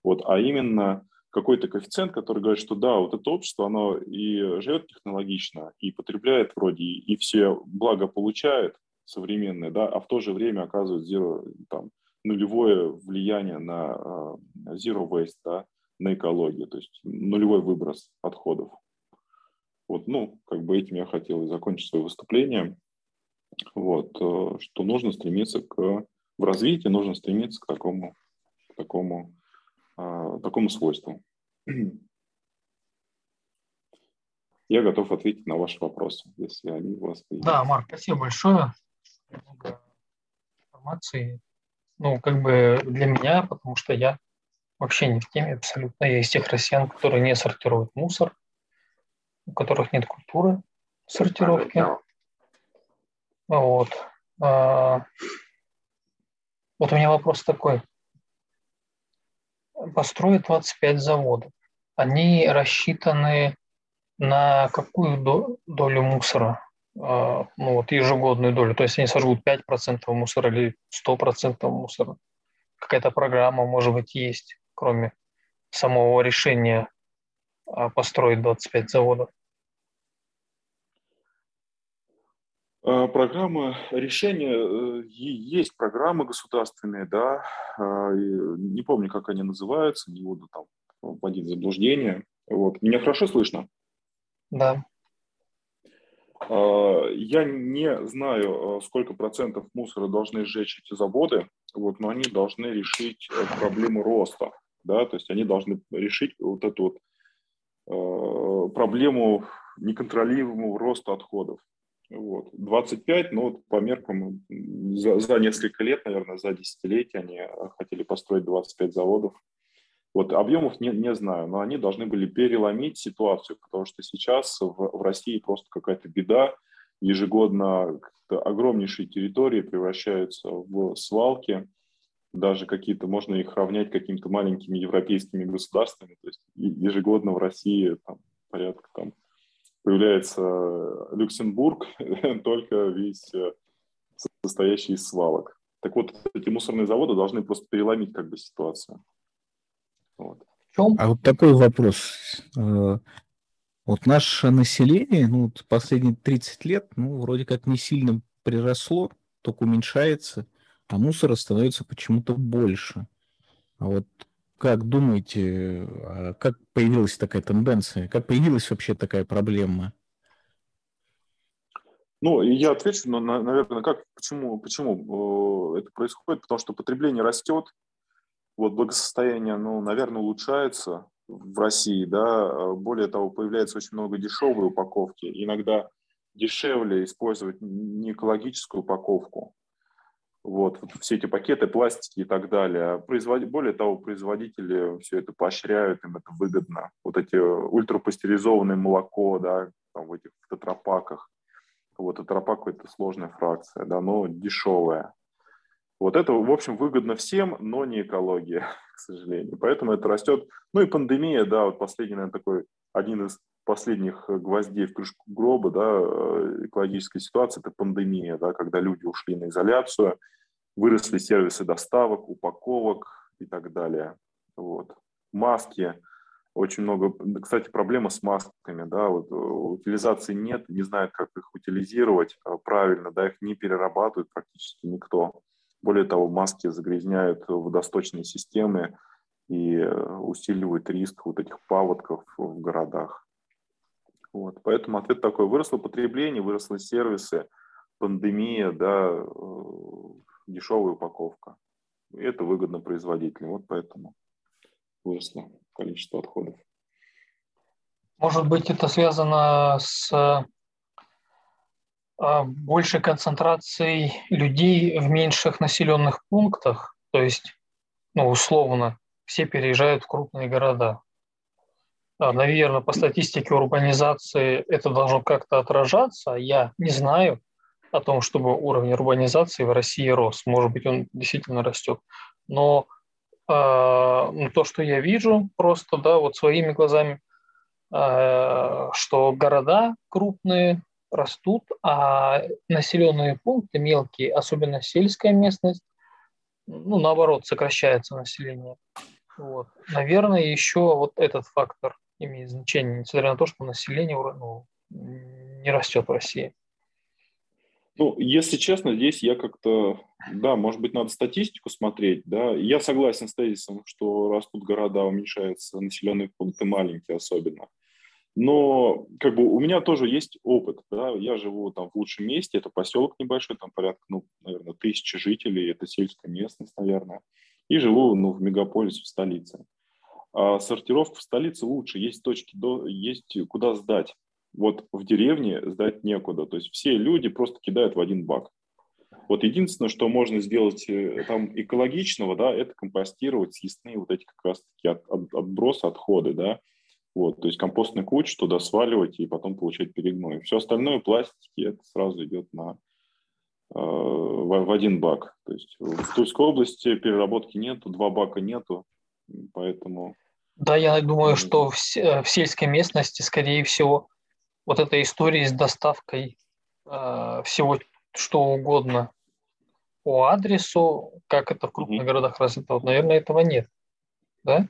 Вот, а именно какой-то коэффициент, который говорит, что да, вот это общество, оно и живет технологично, и потребляет вроде, и все благо получает современное, да, а в то же время оказывает zero, там, нулевое влияние на zero waste, да, на экологию, то есть нулевой выброс отходов. Вот, ну, как бы этим я хотел и закончить свое выступление. Вот, э, что нужно стремиться к, в развитии нужно стремиться к такому, к такому, а, такому свойству. Я готов ответить на ваши вопросы, если они у вас есть. Да, Марк, спасибо большое. Много информации. Ну, как бы для меня, потому что я вообще не в теме абсолютно. Я из тех россиян, которые не сортируют мусор, у которых нет культуры сортировки. Вот. А, вот у меня вопрос такой. Построить 25 заводов. Они рассчитаны на какую долю мусора? А, ну вот ежегодную долю. То есть они сожгут 5% мусора или 100% мусора. Какая-то программа, может быть, есть, кроме самого решения а, построить 25 заводов. А, программа решения, э, есть программы государственные, да, не помню, как они называются, не буду там вводить заблуждение. Вот. Меня хорошо слышно? Да. Я не знаю, сколько процентов мусора должны сжечь эти заводы, вот, но они должны решить э, проблему роста, да, то есть они должны решить вот эту вот проблему неконтролируемого роста отходов. Вот. 25, ну, вот по меркам за, за несколько лет, наверное, за десятилетия они э, хотели построить 25 заводов. Вот объемов не, не знаю, но они должны были переломить ситуацию, потому что сейчас в, в России просто какая-то беда. Ежегодно огромнейшие территории превращаются в свалки, даже какие-то, можно их равнять какими-то маленькими европейскими государствами. То есть ежегодно в России там, порядка там, появляется Люксембург, только весь э, состоящий из свалок. Так вот, эти мусорные заводы должны просто переломить как бы ситуацию. Вот. А вот такой вопрос. Э, вот наше население, ну, последние 30 лет, ну, вроде как не сильно приросло, только уменьшается, а мусора становится почему-то больше. А вот как думаете, а как появилась такая тенденция? Как появилась вообще такая проблема? Ну, я отвечу, но, наверное, как, почему, почему это происходит? Потому что потребление растет, вот благосостояние, ну, наверное, улучшается в России, да, более того, появляется очень много дешевой упаковки, иногда дешевле использовать не экологическую упаковку, вот, все эти пакеты, пластики и так далее. Производ... Более того, производители все это поощряют, им это выгодно. Вот эти ультрапастеризованное молоко, да, там в этих тетрапаках. Вот тетрапак – это сложная фракция, да, но дешевая. Вот это, в общем, выгодно всем, но не экология, к сожалению. Поэтому это растет. Ну и пандемия, да, вот последний, наверное, такой один из последних гвоздей в крышку гроба, да, э, экологической ситуации – это пандемия, да, когда люди ушли на изоляцию, выросли сервисы доставок, упаковок и так далее. Вот. Маски, очень много, кстати, проблема с масками, да, вот э, утилизации нет, не знают, как их утилизировать э, правильно, да, их не перерабатывают практически никто. Более того, маски загрязняют водосточные системы и э, усиливают риск вот этих паводков в городах. Вот. Поэтому ответ такой. Выросло потребление, выросли сервисы, пандемия, да, дешевая упаковка. И это выгодно производителям. Вот поэтому выросло количество отходов. Может быть, это связано с а, большей концентрацией людей в меньших населенных пунктах, То есть, ну, условно, все переезжают в крупные города. А, наверное, по статистике урбанизации это должно как-то отражаться. Я не знаю о том, чтобы уровень урбанизации в России рос. Может быть, он действительно растет. Но э, то, что я вижу просто, да, вот своими глазами, э, что города крупные растут, а населенные пункты мелкие, особенно сельская местность, ну, наоборот, сокращается население. Вот. Наверное, еще вот этот фактор имеет значение, несмотря на то, что население ну, не растет в России. Ну, если честно, здесь я как-то, да, может быть, надо статистику смотреть, да. Я согласен с тезисом, что растут города, уменьшаются населенные пункты маленькие особенно. Но как бы у меня тоже есть опыт, да, я живу там в лучшем месте, это поселок небольшой, там порядка, ну, наверное, тысячи жителей, это сельская местность, наверное, и живу, ну, в мегаполисе, в столице. А сортировка в столице лучше, есть точки, до, есть куда сдать. Вот в деревне сдать некуда, то есть все люди просто кидают в один бак. Вот единственное, что можно сделать э, там экологичного, да, это компостировать съестные вот эти как раз-таки от, от, отбросы, отходы, да, вот, то есть компостную кучу туда сваливать и потом получать перегной. Все остальное, пластики, это сразу идет на, э, в, в один бак. То есть в Тульской области переработки нету, два бака нету, поэтому... Да, я думаю, что в, в сельской местности, скорее всего, вот эта история с доставкой э, всего что угодно по адресу, как это в крупных городах развито, вот, наверное, этого нет. Да?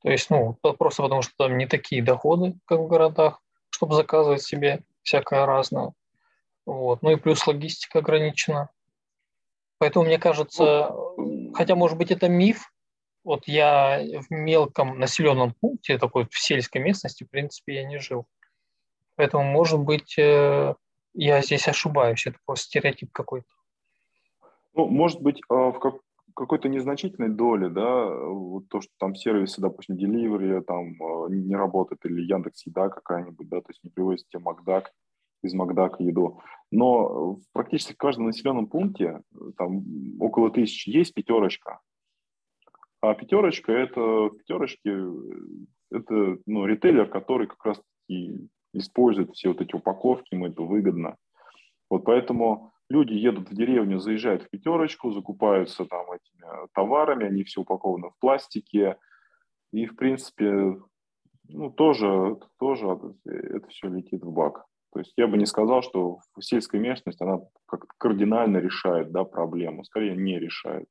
То есть, ну, просто потому что там не такие доходы, как в городах, чтобы заказывать себе всякое разное. Вот. Ну и плюс логистика ограничена. Поэтому, мне кажется, хотя, может быть, это миф, вот я в мелком населенном пункте, такой в сельской местности, в принципе, я не жил. Поэтому, может быть, э, я здесь ошибаюсь, это просто стереотип какой-то. Ну, может быть, а, в, как, какой-то незначительной доли, да, вот то, что там сервисы, допустим, Delivery там э, не работает, или Яндекс Еда какая-нибудь, да, то есть не привозят тебе Макдак, из Макдака еду. Но практически в каждом населенном пункте, там около тысячи, есть пятерочка. А пятерочка это, пятерочки, это ну, ритейлер, который как раз таки использует все вот эти упаковки, ему это выгодно. Вот поэтому Люди едут в деревню, заезжают в пятерочку, закупаются там этими товарами, они все упакованы в пластике. И, в принципе, ну, тоже, тоже это все летит в бак. То есть я бы не сказал, что сельская местность, она как кардинально решает да, проблему, скорее не решает.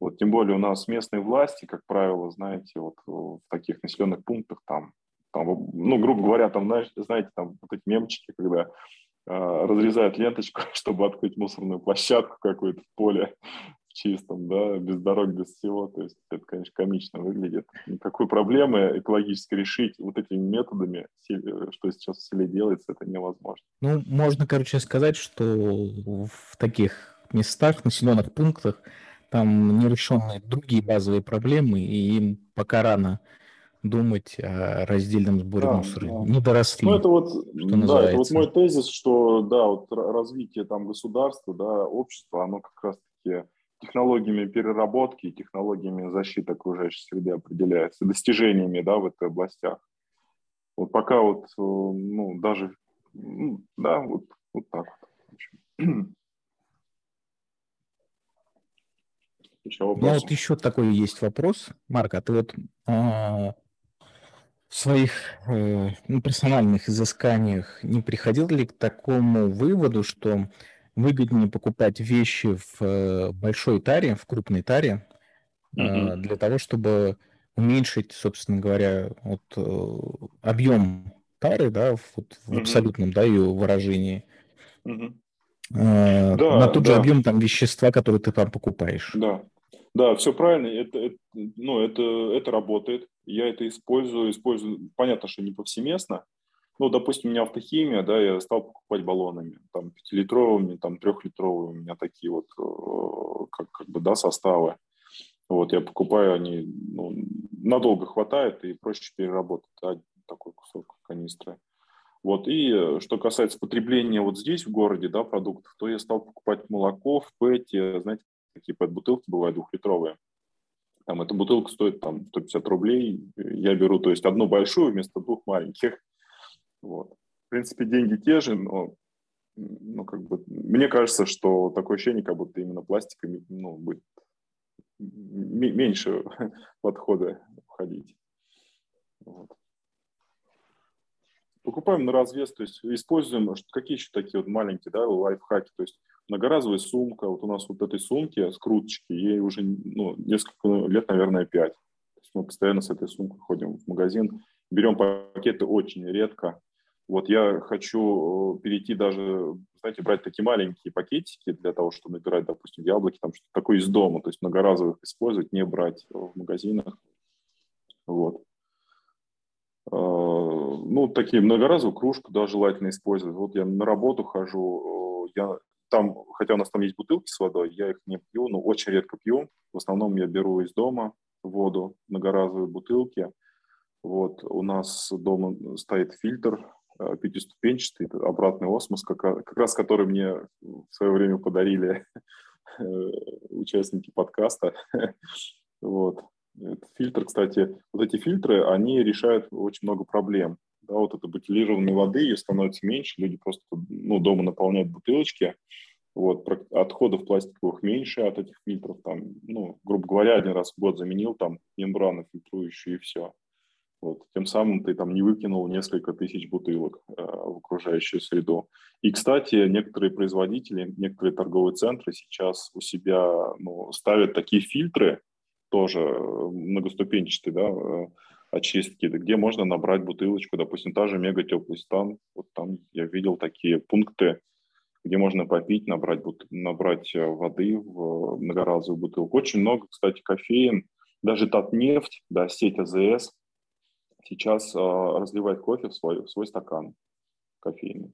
Вот, тем более у нас местные власти, как правило, знаете, вот в таких населенных пунктах там, там ну, грубо говоря, там, знаете, там вот эти мемчики, когда а, разрезают ленточку, чтобы открыть мусорную площадку какую-то в поле в чистом, да, без дорог, без всего. То есть это, конечно, комично выглядит. Никакой проблемы экологически решить вот этими методами, что сейчас в селе делается, это невозможно. Ну, можно, короче, сказать, что в таких местах, населенных пунктах, там нерешенные другие базовые проблемы, и им пока рано думать о раздельном сборе да, мусора. Да. Не доросли. Ну, это вот, да, это вот мой тезис, что да, вот развитие там государства, да, общества, оно как раз-таки технологиями переработки и технологиями защиты окружающей среды определяется, достижениями, да, в этой областях. Вот пока вот, э, ну, даже, ну, да, вот, вот так вот. Еще вопрос. Ну, вот еще такой есть вопрос. Марк, а ты вот а, в своих э, ну, персональных изысканиях не приходил ли к такому выводу, что выгоднее покупать вещи в э, большой таре, в крупной таре, mm-hmm. для того, чтобы уменьшить, собственно говоря, вот, э, объем тары, да, вот, в mm-hmm. абсолютном, да, ее выражении, mm-hmm. э, да, на тот да. же объем там вещества, который ты там покупаешь. Да, да, все правильно. Это, это, ну, это, это работает. Я это использую. Использую. Понятно, что не повсеместно. Ну, допустим, у меня автохимия, да, я стал покупать баллонами, там, пятилитровыми, там, трехлитровые у меня такие вот, э, как, как бы, да, составы. Вот, я покупаю, они ну, надолго хватает и проще переработать, да, такой кусок канистры. Вот, и э, что касается потребления вот здесь, в городе, да, продуктов, то я стал покупать молоко в пэте, знаете, такие пэт-бутылки бывают двухлитровые. Там эта бутылка стоит там 150 рублей. Я беру, то есть, одну большую вместо двух маленьких. Вот. В принципе, деньги те же, но ну, как бы, мне кажется, что такое ощущение, как будто именно пластика ну, будет меньше подхода входить. Вот. Покупаем на развес, то есть используем, какие еще такие вот маленькие да, лайфхаки, то есть многоразовая сумка, вот у нас вот этой сумки, скруточки, ей уже ну, несколько лет, наверное, пять. То есть мы постоянно с этой сумкой ходим в магазин, берем пакеты очень редко. Вот я хочу э, перейти даже, знаете, брать такие маленькие пакетики для того, чтобы набирать, допустим, яблоки, там что-то такое из дома, то есть многоразовых использовать, не брать в магазинах. Вот. Э, ну, такие многоразовые кружку, да, желательно использовать. Вот я на работу хожу, э, я там, хотя у нас там есть бутылки с водой, я их не пью, но очень редко пью. В основном я беру из дома воду, многоразовые бутылки. Вот у нас дома стоит фильтр э, пятиступенчатый, обратный осмос, как, как раз который мне в свое время подарили участники подкаста. Вот. Фильтр, кстати, вот эти фильтры, они решают очень много проблем. Да, вот это бутилированной воды, ее становится меньше, люди просто ну, дома наполняют бутылочки, вот, отходов пластиковых меньше от этих фильтров, там, ну, грубо говоря, один раз в год заменил там мембрану фильтрующую и все. Вот, тем самым ты там не выкинул несколько тысяч бутылок э, в окружающую среду. И, кстати, некоторые производители, некоторые торговые центры сейчас у себя ну, ставят такие фильтры, тоже многоступенчатые, да, э, очистки, где можно набрать бутылочку, допустим, та же мега теплый стан, вот там я видел такие пункты, где можно попить, набрать, набрать э, воды в многоразовую бутылку. Очень много, кстати, кофеин, даже Татнефть, да, сеть АЗС сейчас а, разливает кофе в свой, в свой стакан кофейный.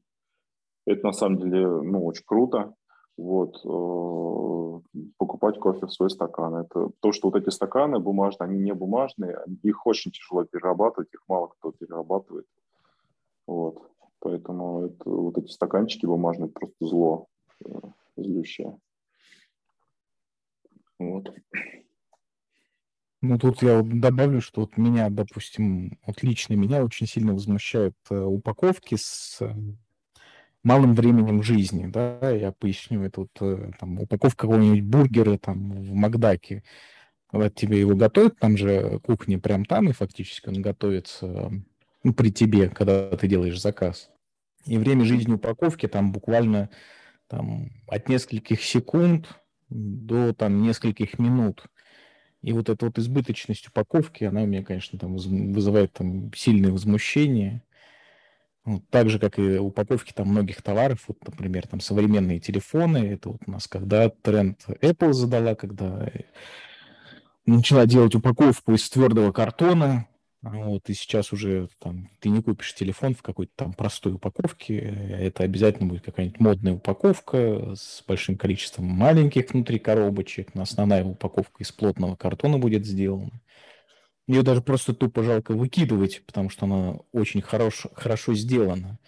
Это на самом деле ну, очень круто. Вот, э, покупать кофе в свой стакан. Это то, что вот эти стаканы бумажные, они не бумажные, их очень тяжело перерабатывать, их мало кто перерабатывает. Вот. Поэтому это, вот эти стаканчики бумажные просто зло э, злющее. Вот. Ну, тут я добавлю, что вот меня, допустим, вот лично меня очень сильно возмущают э, упаковки с малым временем жизни, да, я поясню, это вот э, там, упаковка какого-нибудь бургера там в Макдаке, когда тебе его готовят, там же кухня прям там, и фактически он готовится ну, при тебе, когда ты делаешь заказ. И время жизни упаковки там буквально там, от нескольких секунд до там, нескольких минут. И вот эта вот избыточность упаковки, она у меня, конечно, там вызывает там сильное возмущение. Ну, так же, как и упаковки там многих товаров, вот, например, там современные телефоны, это вот у нас когда тренд Apple задала, когда э, начала делать упаковку из твердого картона, вот, и сейчас уже там ты не купишь телефон в какой-то там простой упаковке, это обязательно будет какая-нибудь модная упаковка с большим количеством маленьких внутри коробочек, но основная упаковка из плотного картона будет сделана. Ее даже просто тупо жалко выкидывать, потому что она очень хорош, хорошо сделана.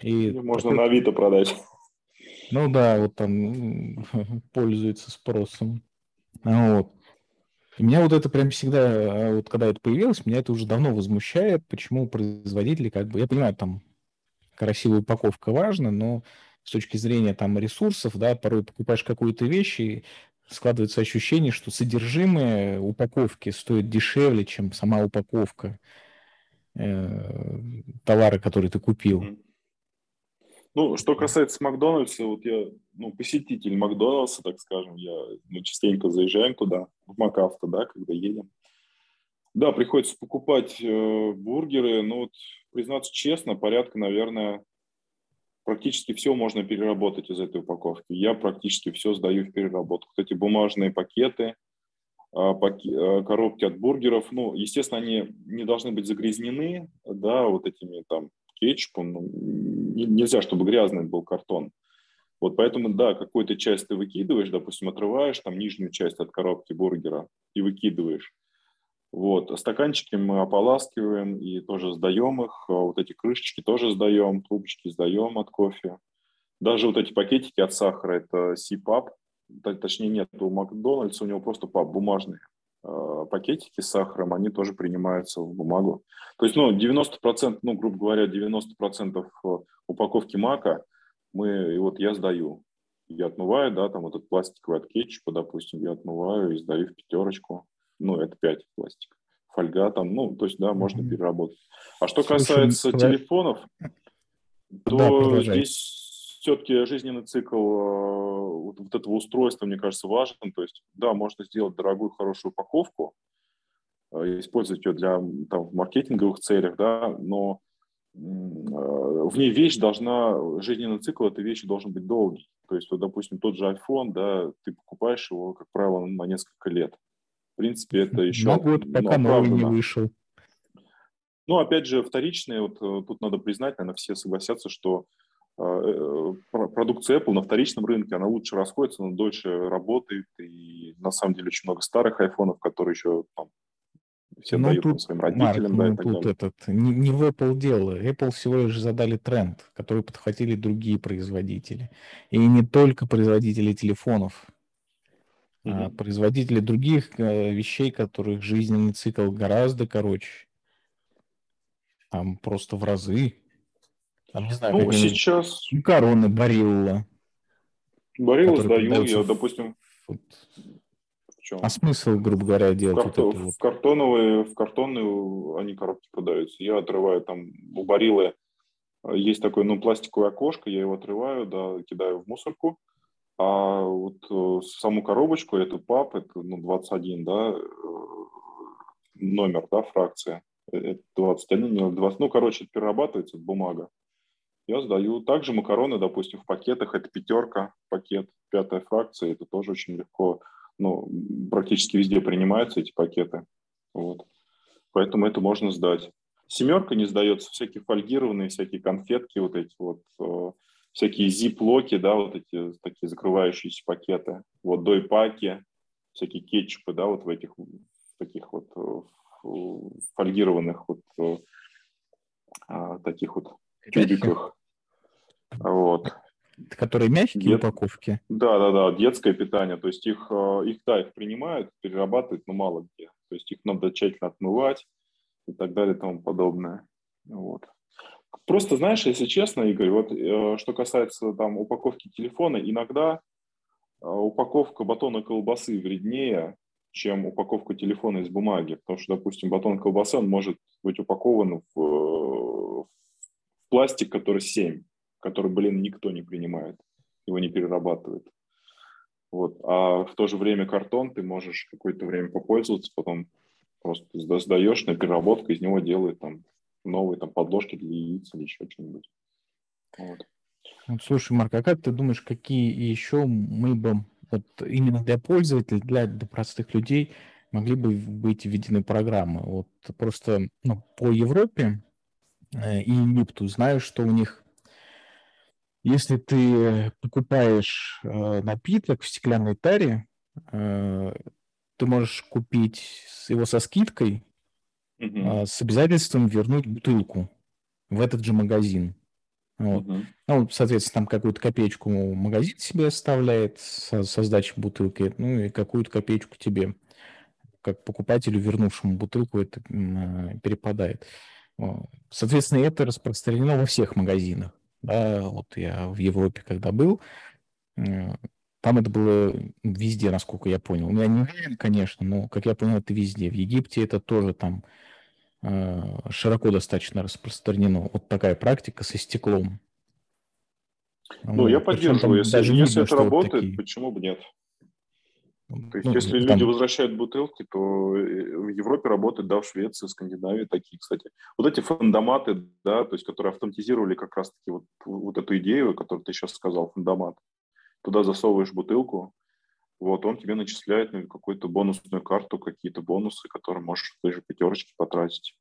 И можно такой... на Авито продать. Ну да, вот там пользуется спросом. Вот. И меня вот это прям всегда, а вот когда это появилось, меня это уже давно возмущает, почему производители как бы, я понимаю, там красивая упаковка важна, но с точки зрения там ресурсов, да, порой покупаешь какую-то вещь, и складывается ощущение, что содержимое упаковки стоит дешевле, чем сама упаковка э, товара, который ты купил. Ну, что касается Макдональдса, вот я, ну, посетитель Макдональдса, так скажем, я, мы частенько заезжаем туда, в МакАвто, да, когда едем. Да, приходится покупать э, бургеры, но вот, признаться честно, порядка, наверное, практически все можно переработать из этой упаковки. Я практически все сдаю в переработку. Эти бумажные пакеты, а, а, коробки от бургеров, ну, естественно, они не должны быть загрязнены, да, вот этими там кетчупом. Ну, нельзя, чтобы грязный был картон. Вот поэтому, да, какую-то часть ты выкидываешь, допустим, отрываешь там нижнюю часть от коробки бургера и выкидываешь. Вот. Стаканчики мы ополаскиваем и тоже сдаем их. А вот эти крышечки тоже сдаем, трубочки сдаем от кофе. Даже вот эти пакетики от сахара, это CPAP, точнее нет, у Макдональдса у него просто пап бумажные э, пакетики с сахаром, они тоже принимаются в бумагу. То есть, ну, 90%, ну, грубо говоря, 90% э, упаковки мака мы, и вот я сдаю. Я отмываю, да, там вот этот пластиковый от кетчупа, допустим, я отмываю и сдаю в пятерочку. Ну, это 5 пластик. Фольга там, ну, то есть, да, можно mm-hmm. переработать. А что Слушай, касается давай... телефонов, то да, здесь все-таки жизненный цикл э, вот, вот этого устройства, мне кажется, важен. То есть, да, можно сделать дорогую, хорошую упаковку, э, использовать ее для там, в маркетинговых целях, да, но э, в ней вещь должна, жизненный цикл этой вещи должен быть долгий. То есть, вот, допустим, тот же iPhone, да, ты покупаешь его, как правило, на несколько лет. В принципе, это еще... На год, ну, пока новый не вышел. Ну, опять же, вторичные, вот тут надо признать, наверное, все согласятся, что Э, продукция Apple на вторичном рынке, она лучше расходится, она дольше работает, и на самом деле очень много старых айфонов, которые еще там, все ну, дают тут, своим родителям. Марк, да, ну, тут этот, не, не в Apple дело. Apple всего лишь задали тренд, который подхватили другие производители. И не только производители телефонов, а производители других э, вещей, которых жизненный цикл гораздо короче. Там просто в разы. Там, не знаю, ну, сейчас... Короны Барилла. Барилла сдаю, я, допустим... Вот. А смысл, грубо говоря, делать в, карто... вот это вот? в картоновые, в картонные они коробки продаются. Я отрываю там у Бариллы э, есть такое, ну, пластиковое окошко, я его отрываю, да, кидаю в мусорку. А вот э, саму коробочку, эту пап, это ну, 21, да, э, номер, да, фракция. Это 21, 20, ну, короче, перерабатывается бумага я сдаю. Также макароны, допустим, в пакетах, это пятерка пакет, пятая фракция, это тоже очень легко, ну, практически везде принимаются эти пакеты. Вот. Поэтому это можно сдать. Семерка не сдается, всякие фольгированные, всякие конфетки, вот эти вот, э, всякие зип-локи, да, вот эти такие закрывающиеся пакеты, вот дой-паки, всякие кетчупы, да, вот в этих таких вот э, фольгированных вот э, а, таких вот тюбиках. Вот. Которые мягкие Дет... упаковки? Да, да, да, детское питание. То есть их, э, их, да, их принимают, перерабатывают, но мало где. То есть их надо тщательно отмывать и так далее и тому подобное. Вот. Просто, знаешь, если честно, Игорь, вот э, что касается там упаковки телефона, иногда э, упаковка батона колбасы вреднее, чем упаковка телефона из бумаги. Потому что, допустим, батон колбасы, он может быть упакован в, в пластик, который 7 который, блин, никто не принимает, его не перерабатывает. Вот. А в то же время картон ты можешь какое-то время попользоваться, потом просто сдаешь на переработку, из него делают там новые там подложки для яиц или еще что-нибудь. Вот. Вот, слушай, Марк, а как ты думаешь, какие еще мы бы вот именно для пользователей, для, для простых людей могли бы быть введены программы? Вот просто ну, по Европе э, и Египту знаю, что у них если ты покупаешь э, напиток в стеклянной таре, э, ты можешь купить его со скидкой, э, с обязательством вернуть бутылку в этот же магазин. Вот. Ну, соответственно, там какую-то копеечку магазин себе оставляет со, со сдачей бутылки, ну и какую-то копеечку тебе, как покупателю, вернувшему бутылку, это э, перепадает. Соответственно, это распространено во всех магазинах. Да, вот я в Европе когда был, э, там это было везде, насколько я понял. Я не уверен, конечно, но, как я понял, это везде. В Египте это тоже там широко достаточно распространено. Вот такая практика со стеклом. Ну, я поддерживаю. Если, даже если видно, это работает, вот такие... почему бы нет? То есть, ну, если там... люди возвращают бутылки, то э, в Европе работают, да, в Швеции, в Скандинавии такие, кстати. Вот эти фандоматы, да, то есть, которые автоматизировали как раз-таки вот, вот эту идею, которую ты сейчас сказал, фандомат. Туда засовываешь бутылку, вот, он тебе начисляет на какую-то бонусную карту какие-то бонусы, которые можешь в той же пятерочке потратить.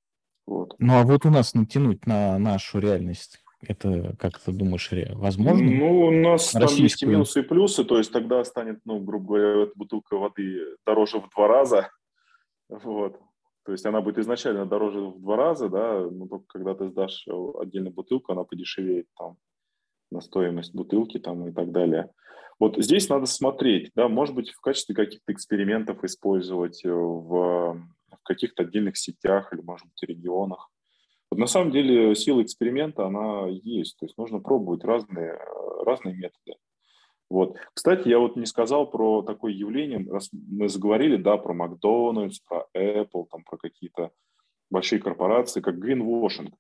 Вот. Ну, а вот у нас натянуть на нашу реальность это, как ты думаешь, возможно? Ну, у нас Российскую... там есть и минусы, и плюсы, то есть тогда станет, ну, грубо говоря, эта бутылка воды дороже в два раза, вот. То есть она будет изначально дороже в два раза, да, но только когда ты сдашь отдельную бутылку, она подешевеет там на стоимость бутылки там и так далее. Вот здесь надо смотреть, да, может быть, в качестве каких-то экспериментов использовать э, в, в каких-то отдельных сетях или, может быть, регионах. Вот на самом деле сила эксперимента, она есть, то есть нужно пробовать разные, разные методы. Вот. Кстати, я вот не сказал про такое явление, раз мы заговорили, да, про Макдональдс, про Apple, там, про какие-то большие корпорации, как greenwashing.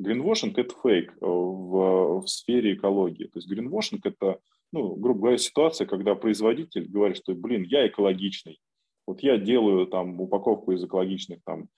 Greenwashing – это фейк э, в, в сфере экологии. То есть greenwashing – это, ну, грубо говоря, ситуация, когда производитель говорит, что, блин, я экологичный. Вот я делаю там упаковку из экологичных там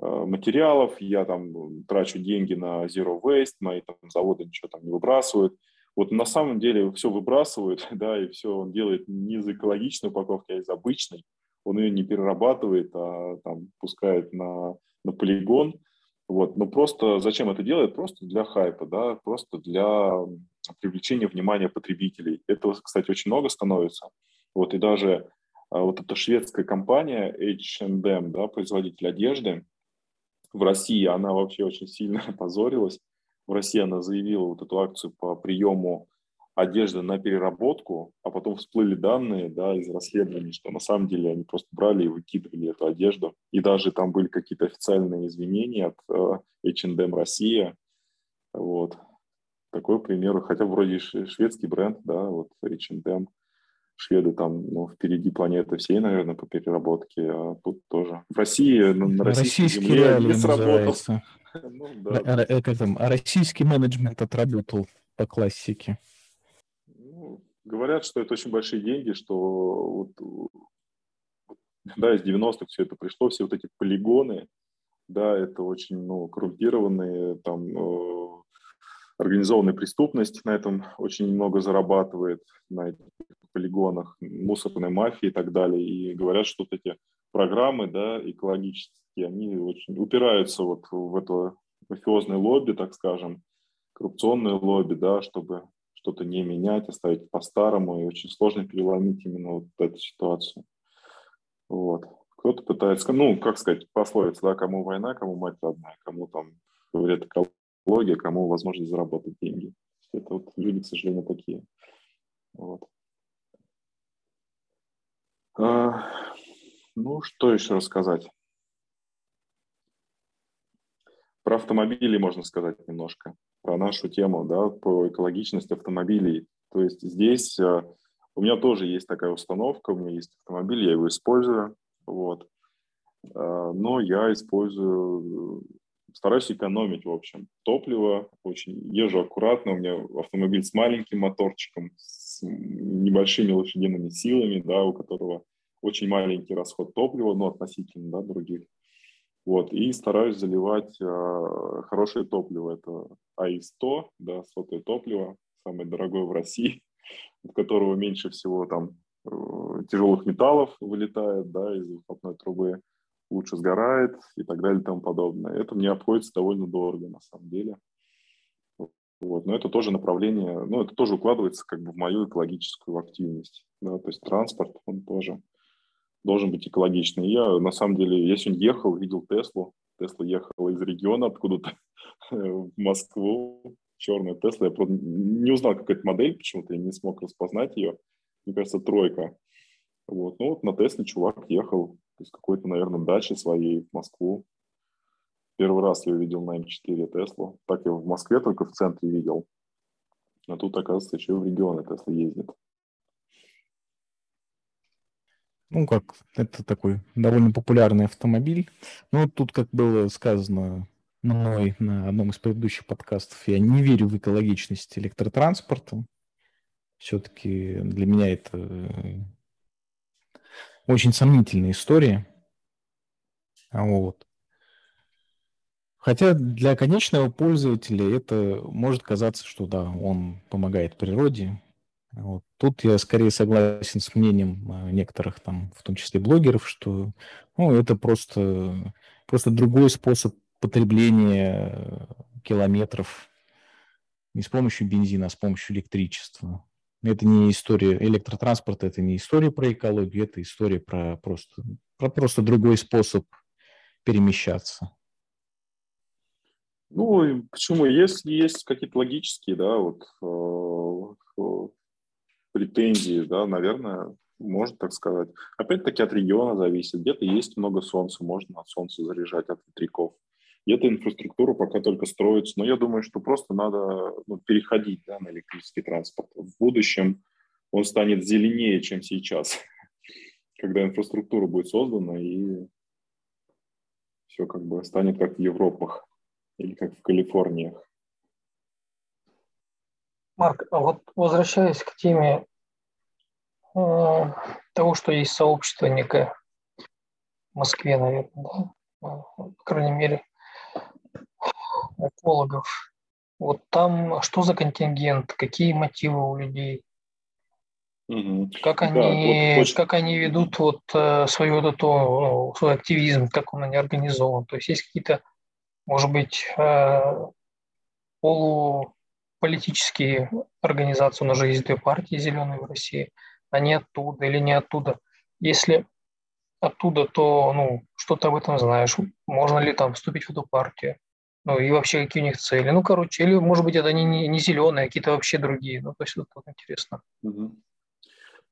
э, материалов, я там трачу деньги на zero waste, мои там заводы ничего там не выбрасывают. Вот на самом деле все выбрасывают, да, и все он делает не из экологичной упаковки, а из обычной. Он ее не перерабатывает, а там пускает на, на полигон – вот. Но просто зачем это делает? Просто для хайпа, да, просто для привлечения внимания потребителей. Этого, кстати, очень много становится. Вот. И даже а, вот эта шведская компания H&M, да, производитель одежды, в России она вообще очень сильно опозорилась. В России она заявила вот эту акцию по приему одежды на переработку, а потом всплыли данные да, из расследований, что на самом деле они просто брали и выкидывали эту одежду. И даже там были какие-то официальные извинения от H&M Россия. Вот. Такой пример, хотя вроде шведский бренд, да, вот H&M, шведы там ну, впереди планеты всей, наверное, по переработке, а тут тоже. В России, на, на российской Российский земле не сработал. ну, да. а, там, а российский менеджмент отработал по классике. Говорят, что это очень большие деньги, что вот, да, из 90-х все это пришло, все вот эти полигоны, да, это очень, ну, коррумпированные, там, э, организованная преступность на этом очень много зарабатывает, на этих полигонах, мусорной мафии и так далее. И говорят, что вот эти программы, да, экологические, они очень упираются вот в это мафиозное лобби, так скажем, коррупционное лобби, да, чтобы что-то не менять, оставить по-старому, и очень сложно переломить именно вот эту ситуацию. Вот. Кто-то пытается, ну, как сказать, пословица, да, кому война, кому мать родная, кому там говорят экология, кому возможность заработать деньги. Это вот люди, к сожалению, такие. Вот. А, ну, что еще рассказать? Про автомобили можно сказать немножко про нашу тему, да, по экологичности автомобилей. То есть здесь э, у меня тоже есть такая установка, у меня есть автомобиль, я его использую, вот. Э, но я использую, стараюсь экономить, в общем, топливо, очень езжу аккуратно, у меня автомобиль с маленьким моторчиком, с небольшими лошадиными силами, да, у которого очень маленький расход топлива, но относительно да, других. Вот, и стараюсь заливать э, хорошее топливо. Это АИ-100, да, сотое топливо, самое дорогое в России, от которого меньше всего там э, тяжелых металлов вылетает, да, из выхлопной трубы, лучше сгорает и так далее и тому подобное. Это мне обходится довольно дорого на самом деле. Вот. Но это тоже направление, ну, это тоже укладывается как бы в мою экологическую активность. Да, то есть транспорт, он тоже должен быть экологичный. я, на самом деле, я сегодня ехал, видел Теслу. Тесла ехала из региона откуда-то в Москву. Черная Тесла. Я просто не узнал, какая это модель, почему-то я не смог распознать ее. Мне кажется, тройка. Вот. Ну вот на Тесле чувак ехал из какой-то, наверное, дачи своей в Москву. Первый раз я увидел на М4 Теслу. Так я в Москве только в центре видел. А тут, оказывается, еще в регионы Тесла ездит. Ну, как это такой довольно популярный автомобиль. Ну, тут, как было сказано мной на одном из предыдущих подкастов, я не верю в экологичность электротранспорта. Все-таки для меня это э, очень сомнительная история. Вот. Хотя для конечного пользователя это может казаться, что да, он помогает природе, вот. Тут я скорее согласен с мнением а, некоторых там, в том числе блогеров, что ну, это просто, просто другой способ потребления э, километров не с помощью бензина, а с помощью электричества. Это не история электротранспорта, это не история про экологию, это история про просто, про просто другой способ перемещаться. Ну, почему? Если есть какие-то логические, да, вот э, претензии, да, наверное, можно так сказать. Опять-таки от региона зависит. Где-то есть много солнца, можно от солнца заряжать, от ветряков. Где-то инфраструктура пока только строится. Но я думаю, что просто надо ну, переходить да, на электрический транспорт. В будущем он станет зеленее, чем сейчас, когда инфраструктура будет создана и все как бы станет как в Европах или как в Калифорниях. Марк, а вот возвращаясь к теме э, того, что есть сообщество некое в Москве, наверное, да? по крайней мере, экологов. Вот там что за контингент, какие мотивы у людей? Угу. Как они, да, вот, очень... как они ведут вот э, свою вот эту, ну, свой активизм, как он они организован? То есть есть какие-то, может быть, э, полуполитические организации, у нас же есть две партии зеленые в России, они оттуда или не оттуда. Если оттуда, то ну, что ты об этом знаешь? Можно ли там вступить в эту партию? Ну и вообще какие у них цели? Ну, короче, или, может быть, это они не, не зеленые, а какие-то вообще другие. Ну, то есть это вот интересно.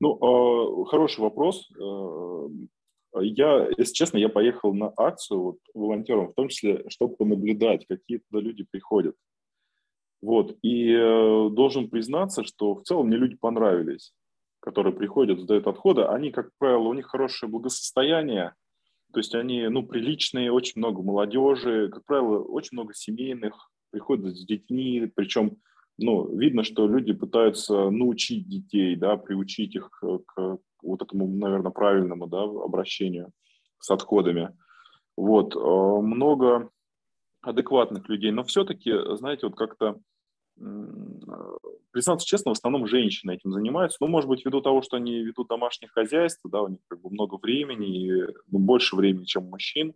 Ну, а, хороший вопрос. Э, я, если честно, я поехал на акцию вот, волонтером, в том числе, чтобы понаблюдать, какие туда люди приходят. Вот. И э, должен признаться, что в целом мне люди понравились, которые приходят, сдают отходы. Они, как правило, у них хорошее благосостояние, то есть они, ну, приличные, очень много молодежи, как правило, очень много семейных, приходят с детьми, причем ну, видно, что люди пытаются научить детей, да, приучить их к, вот этому, наверное, правильному, да, обращению с отходами. Вот, э, много адекватных людей, но все-таки, знаете, вот как-то, признаться честно, в основном женщины этим занимаются, ну, может быть, ввиду того, что они ведут домашнее хозяйство, да, у них как бы много времени, и, ну, больше времени, чем у мужчин,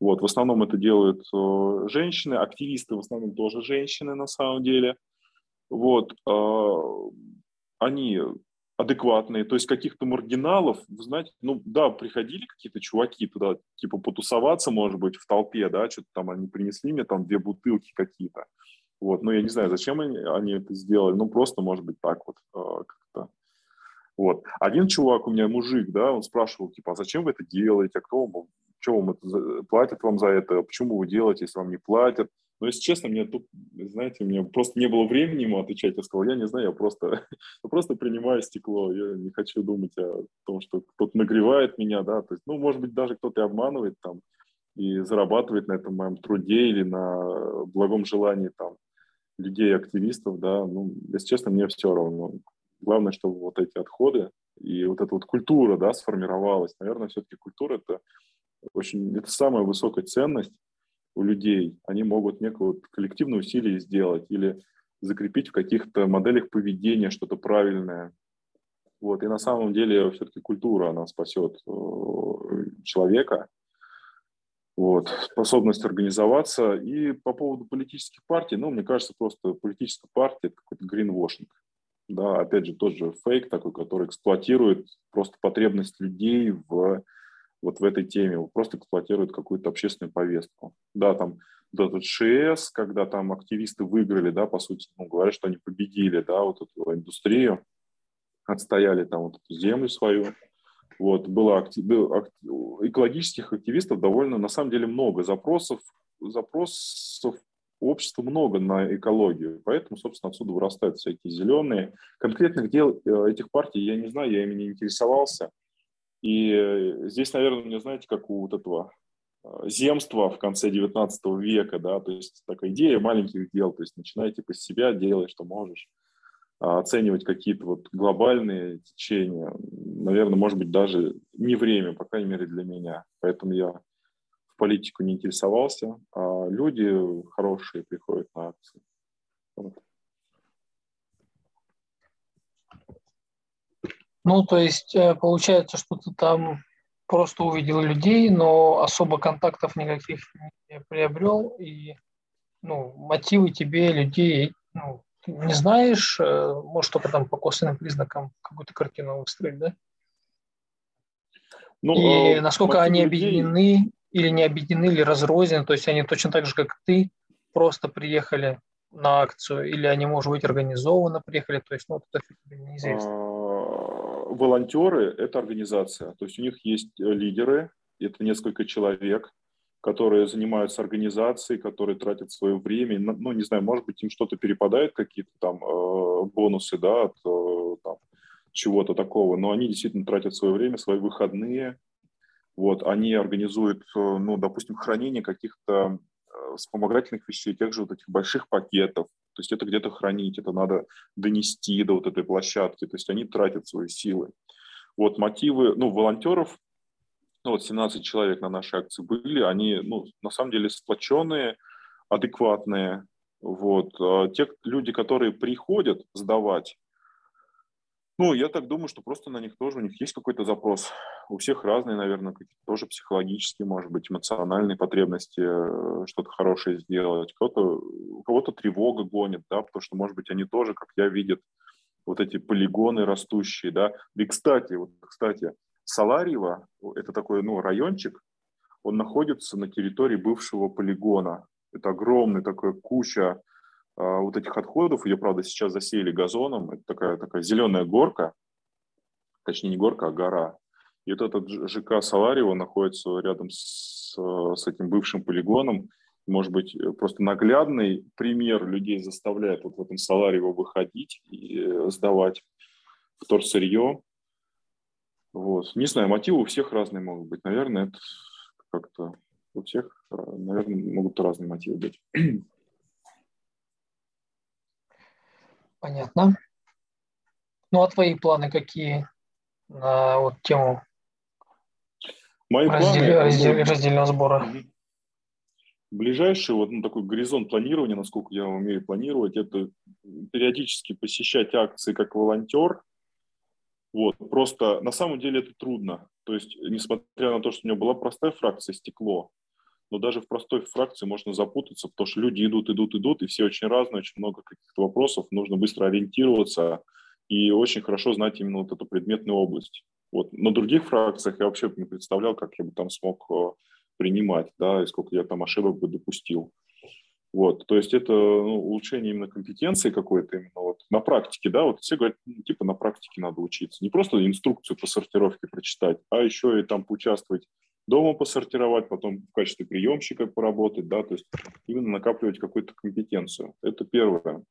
вот, в основном это делают э, женщины, активисты в основном тоже женщины на самом деле – вот, а, они адекватные, то есть каких-то маргиналов, вы знаете, ну да, приходили какие-то чуваки туда, типа потусоваться, может быть, в толпе, да, что-то там они принесли мне там две бутылки какие-то, вот, ну я не знаю, зачем они, они это сделали, ну просто, может быть, так вот а, как-то. Вот. Один чувак у меня, мужик, да, он спрашивал, типа, а зачем вы это делаете, а кто вам, что вам это, платят вам за это, почему вы делаете, если вам не платят, но, если честно, мне тут, знаете, мне просто не было времени ему отвечать. Я сказал, я не знаю, я просто, я просто принимаю стекло. Я не хочу думать о том, что кто-то нагревает меня, да. То есть, ну, может быть, даже кто-то и обманывает там и зарабатывает на этом моем труде или на благом желании там людей, активистов, да. Ну, если честно, мне все равно. Главное, чтобы вот эти отходы и вот эта вот культура, да, сформировалась. Наверное, все-таки культура – это очень, это самая высокая ценность, у людей, они могут некое вот коллективное усилие сделать или закрепить в каких-то моделях поведения что-то правильное. Вот. И на самом деле все-таки культура, она спасет э, человека, вот, способность организоваться. И по поводу политических партий, ну, мне кажется, просто политическая партия – это какой-то гринвошинг. Да, опять же, тот же фейк такой, который эксплуатирует просто потребность людей в вот в этой теме, просто эксплуатируют какую-то общественную повестку. Да, там этот ШС, когда там активисты выиграли, да, по сути, ну, говорят, что они победили, да, вот эту индустрию, отстояли там вот эту землю свою. Вот, было актив, экологических активистов довольно, на самом деле, много запросов, запросов общества много на экологию, поэтому, собственно, отсюда вырастают всякие зеленые. Конкретных дел э, этих партий я не знаю, я ими не интересовался. И э, здесь, наверное, мне, знаете, как у вот этого э, земства в конце 19 века, да, то есть такая идея маленьких дел, то есть начинай типа с себя, делай, что можешь, оценивать какие-то вот глобальные течения, наверное, может быть, даже не время, по крайней мере, для меня. Поэтому я в политику не интересовался, а люди хорошие приходят на акции. Вот. Ну, то есть э, получается, что ты там просто увидел людей, но особо контактов никаких не приобрел, и ну, мотивы тебе людей ну, не знаешь, э, может только там по косвенным признакам какую-то картину выстроить, да? Ну, и э, насколько они объединены людей... или не объединены, или разрознены, то есть они точно так же, как ты, просто приехали на акцию, или они, может быть, организованно приехали, то есть, ну, вот это неизвестно. А, волонтеры – это организация, то есть у них есть э, лидеры, это несколько человек, которые занимаются организацией, которые тратят свое время, ну, не знаю, может быть, им что-то перепадает, какие-то там э, бонусы, да, от э, там, чего-то такого, но они действительно тратят свое время, свои выходные, вот, они организуют, э, ну, допустим, хранение каких-то э, вспомогательных вещей, тех же вот этих больших пакетов, то есть это где-то хранить, это надо донести до вот этой площадки, то есть они тратят свои силы. Вот мотивы, ну, волонтеров, ну, вот 17 человек на нашей акции были, они, ну, на самом деле сплоченные, адекватные, вот. А те люди, которые приходят сдавать, ну, я так думаю, что просто на них тоже, у них есть какой-то запрос. У всех разные, наверное, какие-то тоже психологические, может быть, эмоциональные потребности, э, что-то хорошее сделать. Кто-то, у кого-то тревога гонит, да, потому что, может быть, они тоже, как я, видят вот эти полигоны растущие, да. И, кстати, вот, кстати, Саларьево, это такой, ну, райончик, он находится на территории бывшего полигона. Это огромная такая куча а, вот этих отходов. Ее, правда, сейчас засеяли газоном. Это такая, такая зеленая горка, точнее не горка, а гора. И вот этот ЖК Салариева находится рядом с, с этим бывшим полигоном. Может быть, просто наглядный пример людей заставляет вот в этом Салариево выходить и э, сдавать вторсырье. Вот. Не знаю, мотивы у всех разные могут быть. Наверное, это как-то у всех, наверное, могут разные мотивы быть. Понятно. Ну, а твои планы какие на вот тему Мои раздел... планы, раздел... ну, раздельного сбора? Ближайший вот ну, такой горизонт планирования, насколько я умею планировать, это периодически посещать акции как волонтер. Вот, просто на самом деле это трудно. То есть, несмотря на то, что у меня была простая фракция стекло, но даже в простой фракции можно запутаться, потому что люди идут, идут, идут, и все очень разные, очень много каких-то вопросов, нужно быстро ориентироваться и очень хорошо знать именно вот эту предметную область. Вот. На других фракциях я вообще не представлял, как я бы там смог э, принимать, да, и сколько я там ошибок бы допустил. Вот, то есть это ну, улучшение именно компетенции какой-то именно вот на практике, да, вот все говорят, ну, типа на практике надо учиться, не просто инструкцию по сортировке прочитать, а еще и там поучаствовать дома посортировать, потом в качестве приемщика поработать, да, то есть именно накапливать какую-то компетенцию. Это первое.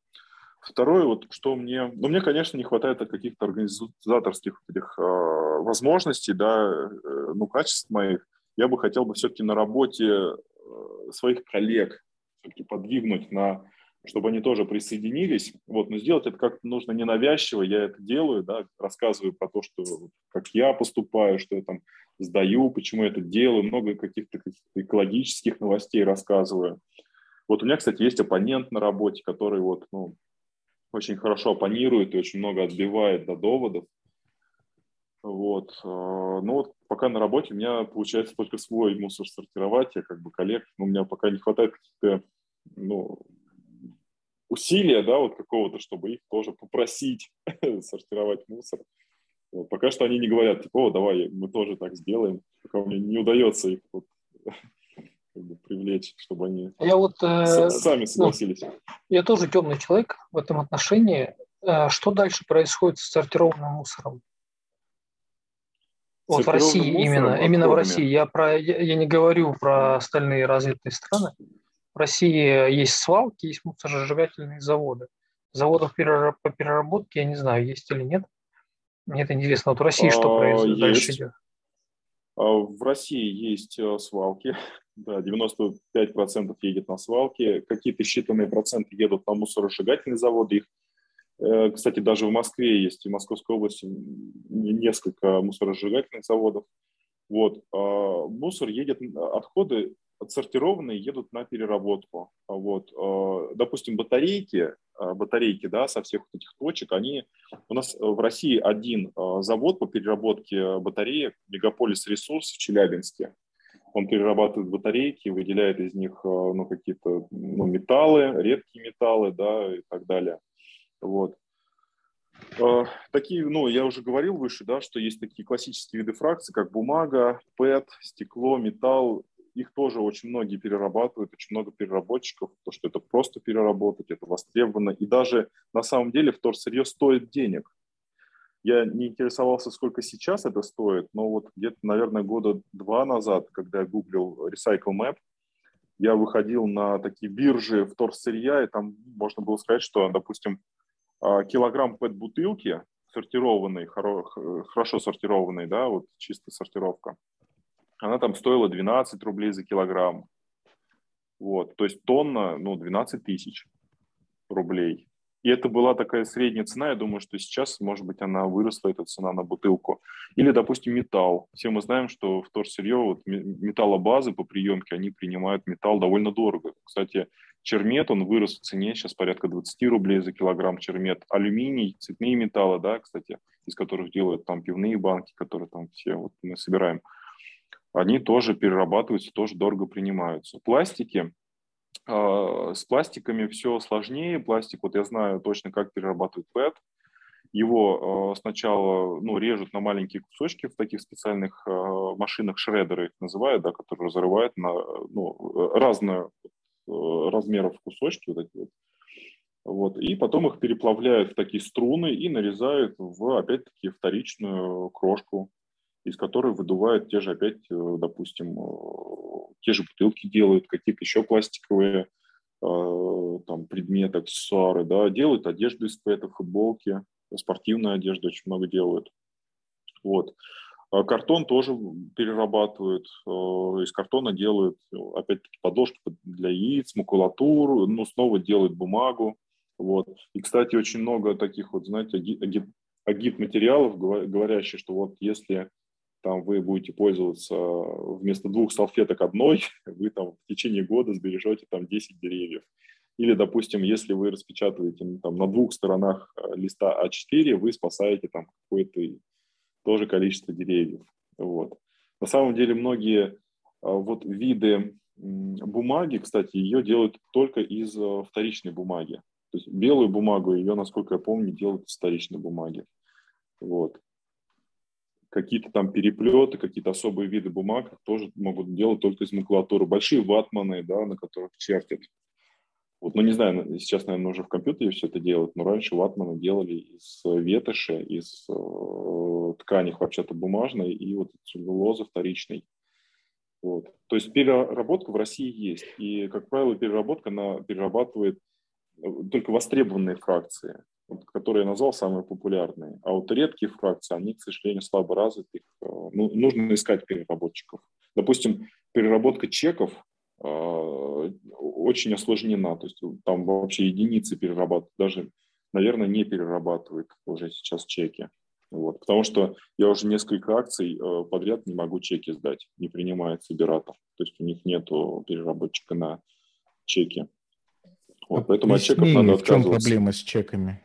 Второе, вот что мне, ну мне, конечно, не хватает каких-то организаторских этих э, возможностей, да, э, ну качеств моих. Я бы хотел бы все-таки на работе э, своих коллег все-таки подвигнуть на чтобы они тоже присоединились. Вот, но сделать это как-то нужно ненавязчиво. Я это делаю, да, рассказываю про то, что как я поступаю, что я там сдаю, почему я это делаю, много каких-то каких экологических новостей рассказываю. Вот у меня, кстати, есть оппонент на работе, который вот, ну, очень хорошо оппонирует и очень много отбивает до доводов. Вот. А, ну вот пока на работе у меня получается только свой мусор сортировать, я как бы коллег, но у меня пока не хватает каких-то ну, усилия, да, вот какого-то, чтобы их тоже попросить сортировать мусор. Вот, пока что они не говорят, типа, о, давай, мы тоже так сделаем. Пока мне не удается их вот, как бы, привлечь, чтобы они я вот, э, сами ну, согласились. Ну, я тоже темный человек в этом отношении. Э, что дальше происходит с сортированным мусором? Вот в России именно, именно в России. Я, про, я, я не говорю про остальные развитые страны. В России есть свалки, есть мусоросжигательные заводы. Заводов по переработке я не знаю, есть или нет. Мне это интересно. Вот в России что а, происходит дальше идет? А, в России есть э, свалки, да, 95% едет на свалки, какие-то считанные проценты едут на мусоросжигательные заводы. Их, кстати, даже в Москве есть, и в Московской области несколько мусоросжигательных заводов. Вот. А, мусор едет, отходы отсортированные едут на переработку. Вот. Допустим, батарейки Э, батарейки, да, со всех этих точек, они у нас в России один э, завод по переработке батареек, Мегаполис Ресурс в Челябинске. Он перерабатывает батарейки, выделяет из них э, ну, какие-то ну, металлы, редкие металлы, да, и так далее. Вот. Такие, ну, я уже говорил выше, да, что есть такие классические виды фракций, как бумага, ПЭТ, стекло, металл, их тоже очень многие перерабатывают, очень много переработчиков, то, что это просто переработать, это востребовано. И даже на самом деле вторсырье стоит денег. Я не интересовался, сколько сейчас это стоит, но вот где-то, наверное, года два назад, когда я гуглил Recycle Map, я выходил на такие биржи вторсырья, и там можно было сказать, что, допустим, килограмм пэт-бутылки, сортированной, хорошо сортированной, да, вот чистая сортировка, она там стоила 12 рублей за килограмм. Вот, то есть тонна, ну, 12 тысяч рублей. И это была такая средняя цена. Я думаю, что сейчас, может быть, она выросла, эта цена на бутылку. Или, допустим, металл. Все мы знаем, что в вторсырье, вот металлобазы по приемке, они принимают металл довольно дорого. Кстати, чермет, он вырос в цене, сейчас порядка 20 рублей за килограмм чермет. Алюминий, цветные металлы, да, кстати, из которых делают там пивные банки, которые там все вот мы собираем, они тоже перерабатываются, тоже дорого принимаются. Пластики, с пластиками все сложнее. Пластик, вот я знаю точно, как перерабатывают PET. Его а, сначала ну, режут на маленькие кусочки в таких специальных а, машинах, шредеры их называют, да, которые разрывают на ну, разные размеров кусочки, вот эти вот. Вот. И потом их переплавляют в такие струны и нарезают в, опять-таки, вторичную крошку, из которой выдувают те же опять, э, допустим, э, те же бутылки делают, какие-то еще пластиковые э, там, предметы, аксессуары, да, делают одежду из пэта, футболки, спортивную одежду очень много делают. Вот. А картон тоже перерабатывают, из картона делают, опять-таки, подложки для яиц, макулатуру, ну, снова делают бумагу. Вот. И, кстати, очень много таких вот, знаете, агит материалов, говорящих, что вот если там вы будете пользоваться вместо двух салфеток одной, вы там в течение года сбережете там 10 деревьев. Или, допустим, если вы распечатываете там, на двух сторонах э, листа А4, вы спасаете там какое-то тоже количество деревьев. Вот. На самом деле многие э, вот виды бумаги, кстати, ее делают только из э, вторичной бумаги. То есть белую бумагу ее, насколько я помню, делают из вторичной бумаги. Вот какие-то там переплеты, какие-то особые виды бумаг тоже могут делать только из макулатуры. Большие ватманы, да, на которых чертят. Вот, ну, не знаю, сейчас, наверное, уже в компьютере все это делают, но раньше ватманы делали из ветоши, из э, ткани вообще-то бумажной и вот целлюлозы вторичной. Вот. То есть переработка в России есть. И, как правило, переработка она перерабатывает э, только востребованные фракции вот, которые я назвал самые популярные. А вот редкие фракции, они, к сожалению, слабо развиты. Э, ну, нужно искать переработчиков. Допустим, переработка чеков э, очень осложнена. То есть там вообще единицы перерабатывают. Даже, наверное, не перерабатывают уже сейчас чеки. Вот. Потому что я уже несколько акций э, подряд не могу чеки сдать. Не принимает собиратор. То есть у них нет переработчика на чеки. Вот, поэтому от чеков надо. В чем проблема с чеками?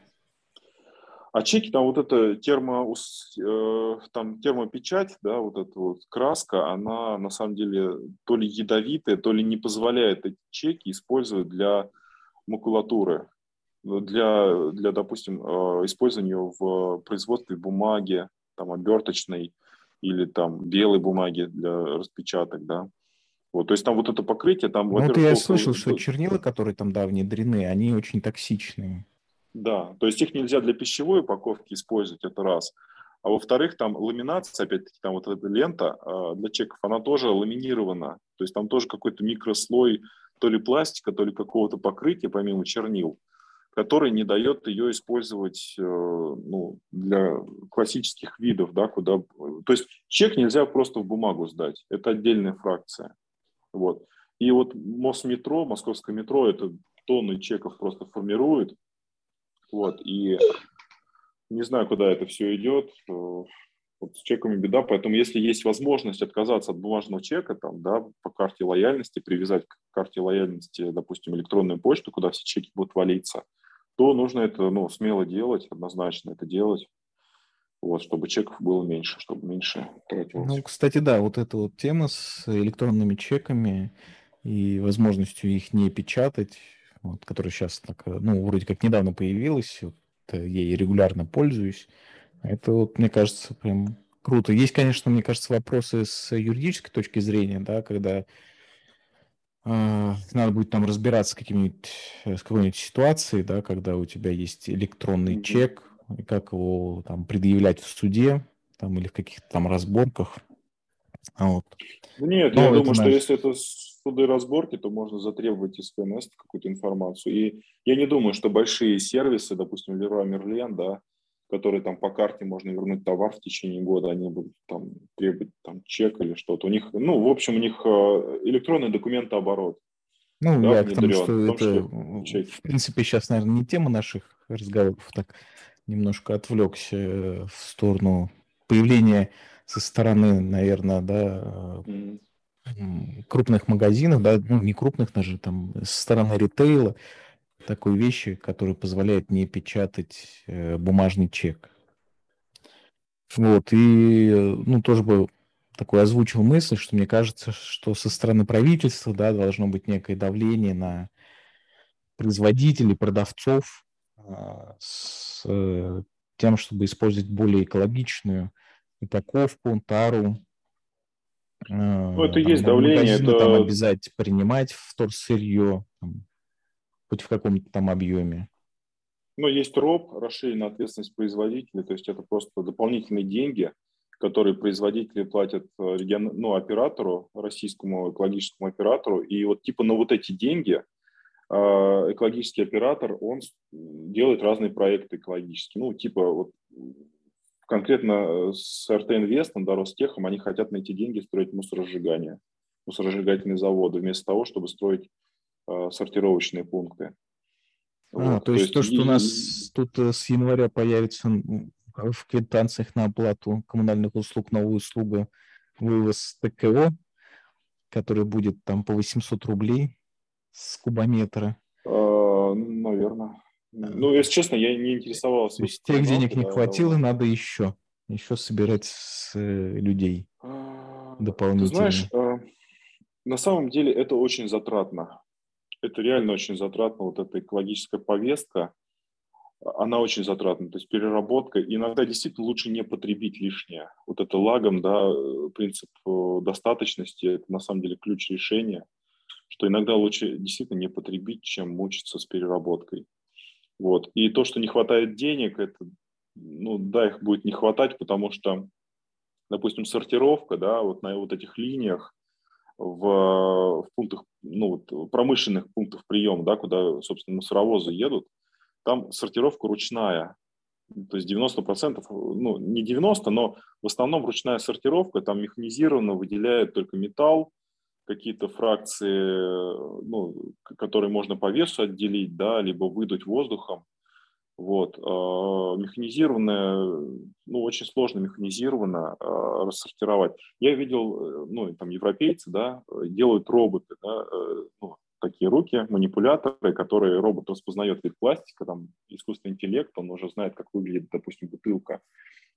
А чеки, там вот эта термо, э, там термопечать, да, вот эта вот краска, она на самом деле то ли ядовитая, то ли не позволяет эти чеки использовать для макулатуры, для, для допустим, э, использования в производстве бумаги, там, оберточной или там белой бумаги для распечаток, да. Вот, то есть там вот это покрытие, там... Ну, это я слышал, что чернила, которые там, да, внедрены, они очень токсичные. Да, то есть их нельзя для пищевой упаковки использовать, это раз. А во-вторых, там ламинация, опять-таки, там вот эта лента э, для чеков, она тоже ламинирована. То есть там тоже какой-то микрослой то ли пластика, то ли какого-то покрытия, помимо чернил, который не дает ее использовать э, ну, для классических видов, да, куда... То есть чек нельзя просто в бумагу сдать, это отдельная фракция. Вот. И вот Мосметро, московское метро, это тонны чеков просто формирует, вот, и не знаю, куда это все идет. Э, вот с чеками беда, поэтому если есть возможность отказаться от бумажного чека, там, да, по карте лояльности, привязать к карте лояльности, допустим, электронную почту, куда все чеки будут валиться, то нужно это ну, смело делать, однозначно это делать, вот, чтобы чеков было меньше, чтобы меньше тратилось. Ну, кстати, да, вот эта вот тема с электронными чеками и возможностью их не печатать, вот, которая сейчас так, э, ну, вроде как недавно появилась, вот, э, ей регулярно пользуюсь. Это вот, мне кажется, прям круто. Есть, конечно, мне кажется, вопросы с юридической точки зрения, да, когда надо будет там разбираться с, какими-нибудь, с какой-нибудь ситуацией, да, когда у тебя есть электронный mm-hmm. чек, и как его там предъявлять в суде, там, или в каких-то там разборках. Вот. Нет, Но я думаю, наш... что если это суды разборки, то можно затребовать из ФНС какую-то информацию. И я не думаю, что большие сервисы, допустим, Leroy Merlin, да, которые там по карте можно вернуть товар в течение года, они будут там требовать там чек или что-то. У них, ну, в общем, у них э, электронный документооборот. Ну, да, я к тому, что том, это, что в принципе, сейчас, наверное, не тема наших разговоров, так немножко отвлекся в сторону появления со стороны, наверное, да, mm крупных магазинов, да, ну, не крупных даже, там, со стороны ритейла, такой вещи, которые позволяют не печатать э, бумажный чек. Вот, и, ну, тоже бы такой озвучил мысль, что мне кажется, что со стороны правительства, да, должно быть некое давление на производителей, продавцов э, с э, тем, чтобы использовать более экологичную упаковку, тару. Ну, это там, есть давление. Это... Там обязать принимать вторсырье, там, хоть в каком-то там объеме. Ну, есть РОП, расширенная ответственность производителя, то есть это просто дополнительные деньги, которые производители платят э, регион, ну, оператору, российскому экологическому оператору. И вот типа на вот эти деньги э, экологический оператор, он делает разные проекты экологические. Ну, типа вот конкретно э, с РТ Инвестом, да, Ростехом, они хотят на эти деньги строить мусоросжигание, мусоросжигательные заводы, вместо того, чтобы строить э, сортировочные пункты. А, вот. то, есть то, что и... у нас тут э, с января появится в квитанциях на оплату коммунальных услуг новая услуга вывоз ТКО, который будет там по 800 рублей с кубометра. А, наверное. Ну, если честно, я не интересовался. То есть тех денег не хватило, надо еще. Еще собирать с э, людей а, дополнительно. Ты знаешь, а, на самом деле это очень затратно. Это реально очень затратно, вот эта экологическая повестка, она очень затратна. То есть переработка, иногда действительно лучше не потребить лишнее. Вот это лагом, да, принцип э, достаточности, это на самом деле ключ решения, что иногда лучше действительно не потребить, чем мучиться с переработкой. Вот. И то, что не хватает денег, это, ну, да, их будет не хватать, потому что, допустим, сортировка, да, вот на вот этих линиях, в, в пунктах, ну, вот, промышленных пунктах приема, да, куда, собственно, мусоровозы едут, там сортировка ручная. То есть 90%, ну, не 90, но в основном ручная сортировка, там механизированно выделяет только металл, какие-то фракции, ну, которые можно по весу отделить, да, либо выдуть воздухом. Вот. А, механизированное, ну, очень сложно механизированно а, рассортировать. Я видел, э, ну, там, европейцы, да, делают роботы, да, э, ну, такие руки, манипуляторы, которые робот распознает вид пластика, там, искусственный интеллект, он уже знает, как выглядит, допустим, бутылка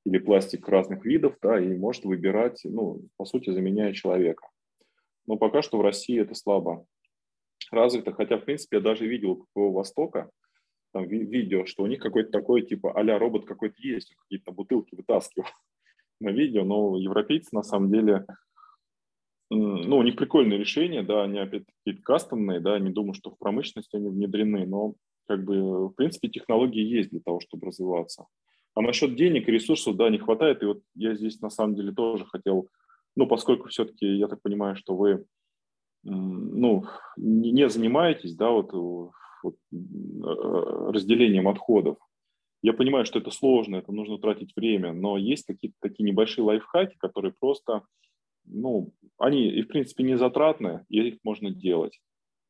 или пластик разных видов, да, и может выбирать, ну, по сути, заменяя человека но пока что в России это слабо развито, хотя, в принципе, я даже видел у КПО Востока там, ви- видео, что у них какой-то такой, типа, а робот какой-то есть, какие-то бутылки вытаскивал на видео, но европейцы, на самом деле, ну, у них прикольное решение, да, они опять-таки кастомные, да, не думаю, что в промышленности они внедрены, но, как бы, в принципе, технологии есть для того, чтобы развиваться. А насчет денег и ресурсов, да, не хватает, и вот я здесь, на самом деле, тоже хотел ну, поскольку все-таки, я так понимаю, что вы ну, не занимаетесь, да, вот, вот э, разделением отходов. Я понимаю, что это сложно, это нужно тратить время, но есть какие-то такие небольшие лайфхаки, которые просто, ну, они и в принципе не затратны, и их можно делать.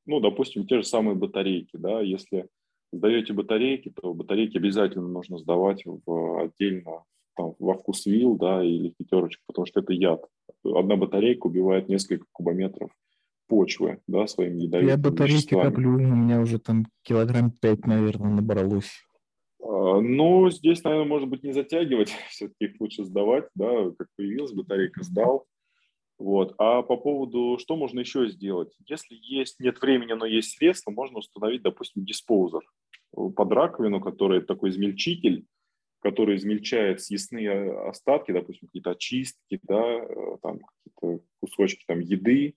Ну, допустим, те же самые батарейки, да, если сдаете батарейки, то батарейки обязательно нужно сдавать в отдельно там, во вкус вил, да, или пятерочку, потому что это яд. Одна батарейка убивает несколько кубометров почвы, да, своим ядовитым Я батарейки коплю, у меня уже там килограмм пять, наверное, набралось. Ну, здесь, наверное, может быть, не затягивать, все-таки их лучше сдавать, да, как появилась батарейка, сдал. Вот. А по поводу, что можно еще сделать? Если есть, нет времени, но есть средства, можно установить, допустим, диспоузер под раковину, который такой измельчитель, который измельчает съестные остатки, допустим, какие-то очистки, да, э, там какие-то кусочки там еды,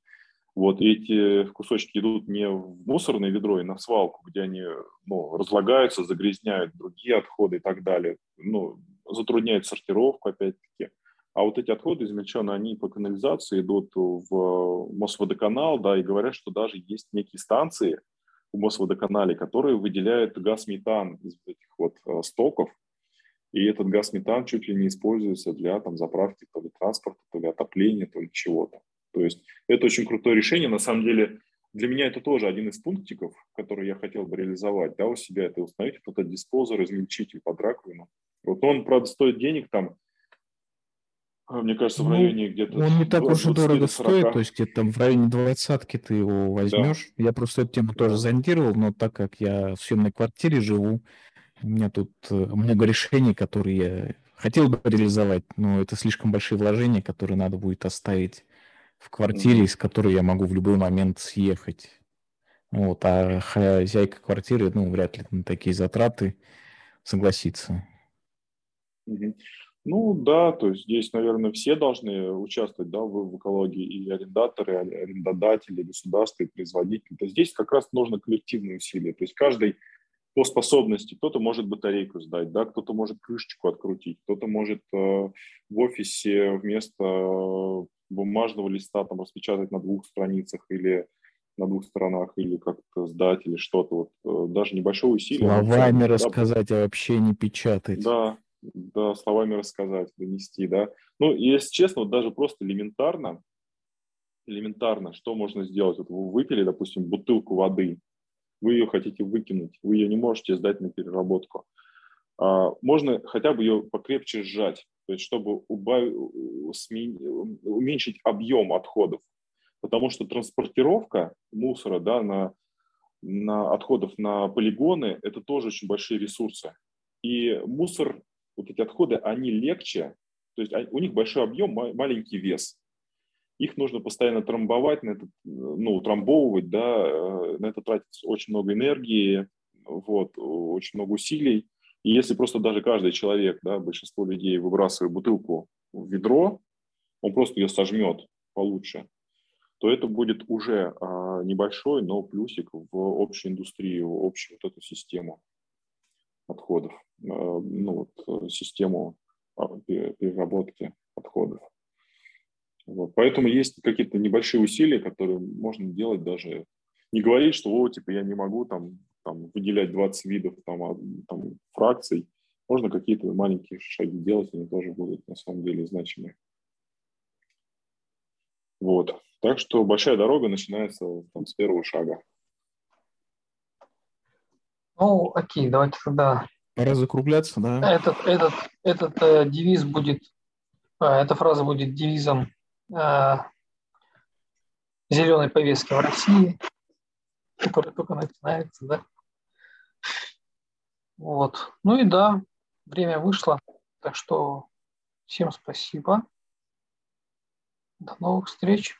Вот эти кусочки идут не в мусорное ведро и на свалку, где они ну, разлагаются, загрязняют другие отходы и так далее. Ну, затрудняет сортировку, опять-таки. А вот эти отходы измельченные, они по канализации идут в Мосводоканал, да, и говорят, что даже есть некие станции в Мосводоканале, которые выделяют газ метан из этих вот э, стоков, и этот газ метан чуть ли не используется для там, заправки то ли транспорта, то ли отопления, то ли чего-то. То есть это очень крутое решение. На самом деле для меня это тоже один из пунктиков, который я хотел бы реализовать, да, у себя это установить, вот этот диспозер, измельчитель под раковину. Вот он, правда, стоит денег там, а, мне кажется, в ну, районе ну, где-то... Он не так уж и дорого стоит, то есть где-то там в районе двадцатки ты его возьмешь. Да. Я просто эту тему тоже зондировал, но так как я в съемной квартире живу, у меня тут э, много решений, которые я хотел бы реализовать, но это слишком большие вложения, которые надо будет оставить в квартире, из которой я могу в любой момент съехать. Вот, а хозяйка квартиры, ну, вряд ли на такие затраты согласится. Ну да, то есть здесь, наверное, все должны участвовать да, в, в экологии, и арендаторы, арендодатели, государство, и производители. То есть здесь как раз нужно коллективные усилия. То есть каждый по способности. Кто-то может батарейку сдать, да, кто-то может крышечку открутить, кто-то может э, в офисе вместо бумажного листа там распечатать на двух страницах или на двух сторонах, или как-то сдать, или что-то. Вот, э, даже небольшое усилие. Словами да, рассказать, а вообще не печатать. Да, да, словами рассказать, донести, да. Ну, если честно, вот даже просто элементарно, элементарно, что можно сделать? Вот вы выпили, допустим, бутылку воды, вы ее хотите выкинуть, вы ее не можете сдать на переработку. А, можно хотя бы ее покрепче сжать, то есть чтобы убавить, уменьшить объем отходов. Потому что транспортировка мусора да, на, на отходов на полигоны – это тоже очень большие ресурсы. И мусор, вот эти отходы, они легче, то есть у них большой объем, маленький вес их нужно постоянно трамбовать, на это, ну, трамбовывать, да, э, на это тратится очень много энергии, вот, очень много усилий. И если просто даже каждый человек, да, большинство людей выбрасывает бутылку в ведро, он просто ее сожмет получше, то это будет уже а, небольшой, но плюсик в общую индустрию, в общую вот эту систему отходов, а, ну, вот, систему а, переработки отходов. Вот. Поэтому есть какие-то небольшие усилия, которые можно делать даже. Не говорить, что о, типа я не могу там, там выделять 20 видов там, а, там, фракций. Можно какие-то маленькие шаги делать, они тоже будут на самом деле значимые. Вот. Так что большая дорога начинается там, с первого шага. Ну, окей, давайте тогда. Пора закругляться, да? Этот, этот, этот э, девиз будет, э, эта фраза будет девизом зеленой повестки в России, которая только начинается, да. Вот. Ну и да, время вышло, так что всем спасибо. До новых встреч.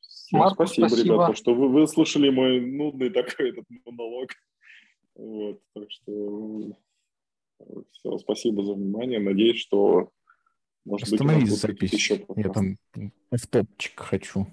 Всем Марку, спасибо, спасибо, ребята, что вы выслушали мой нудный такой этот монолог. Вот, так что все, спасибо за внимание. Надеюсь, что может Остановись быть, запись. Я там в топчик хочу.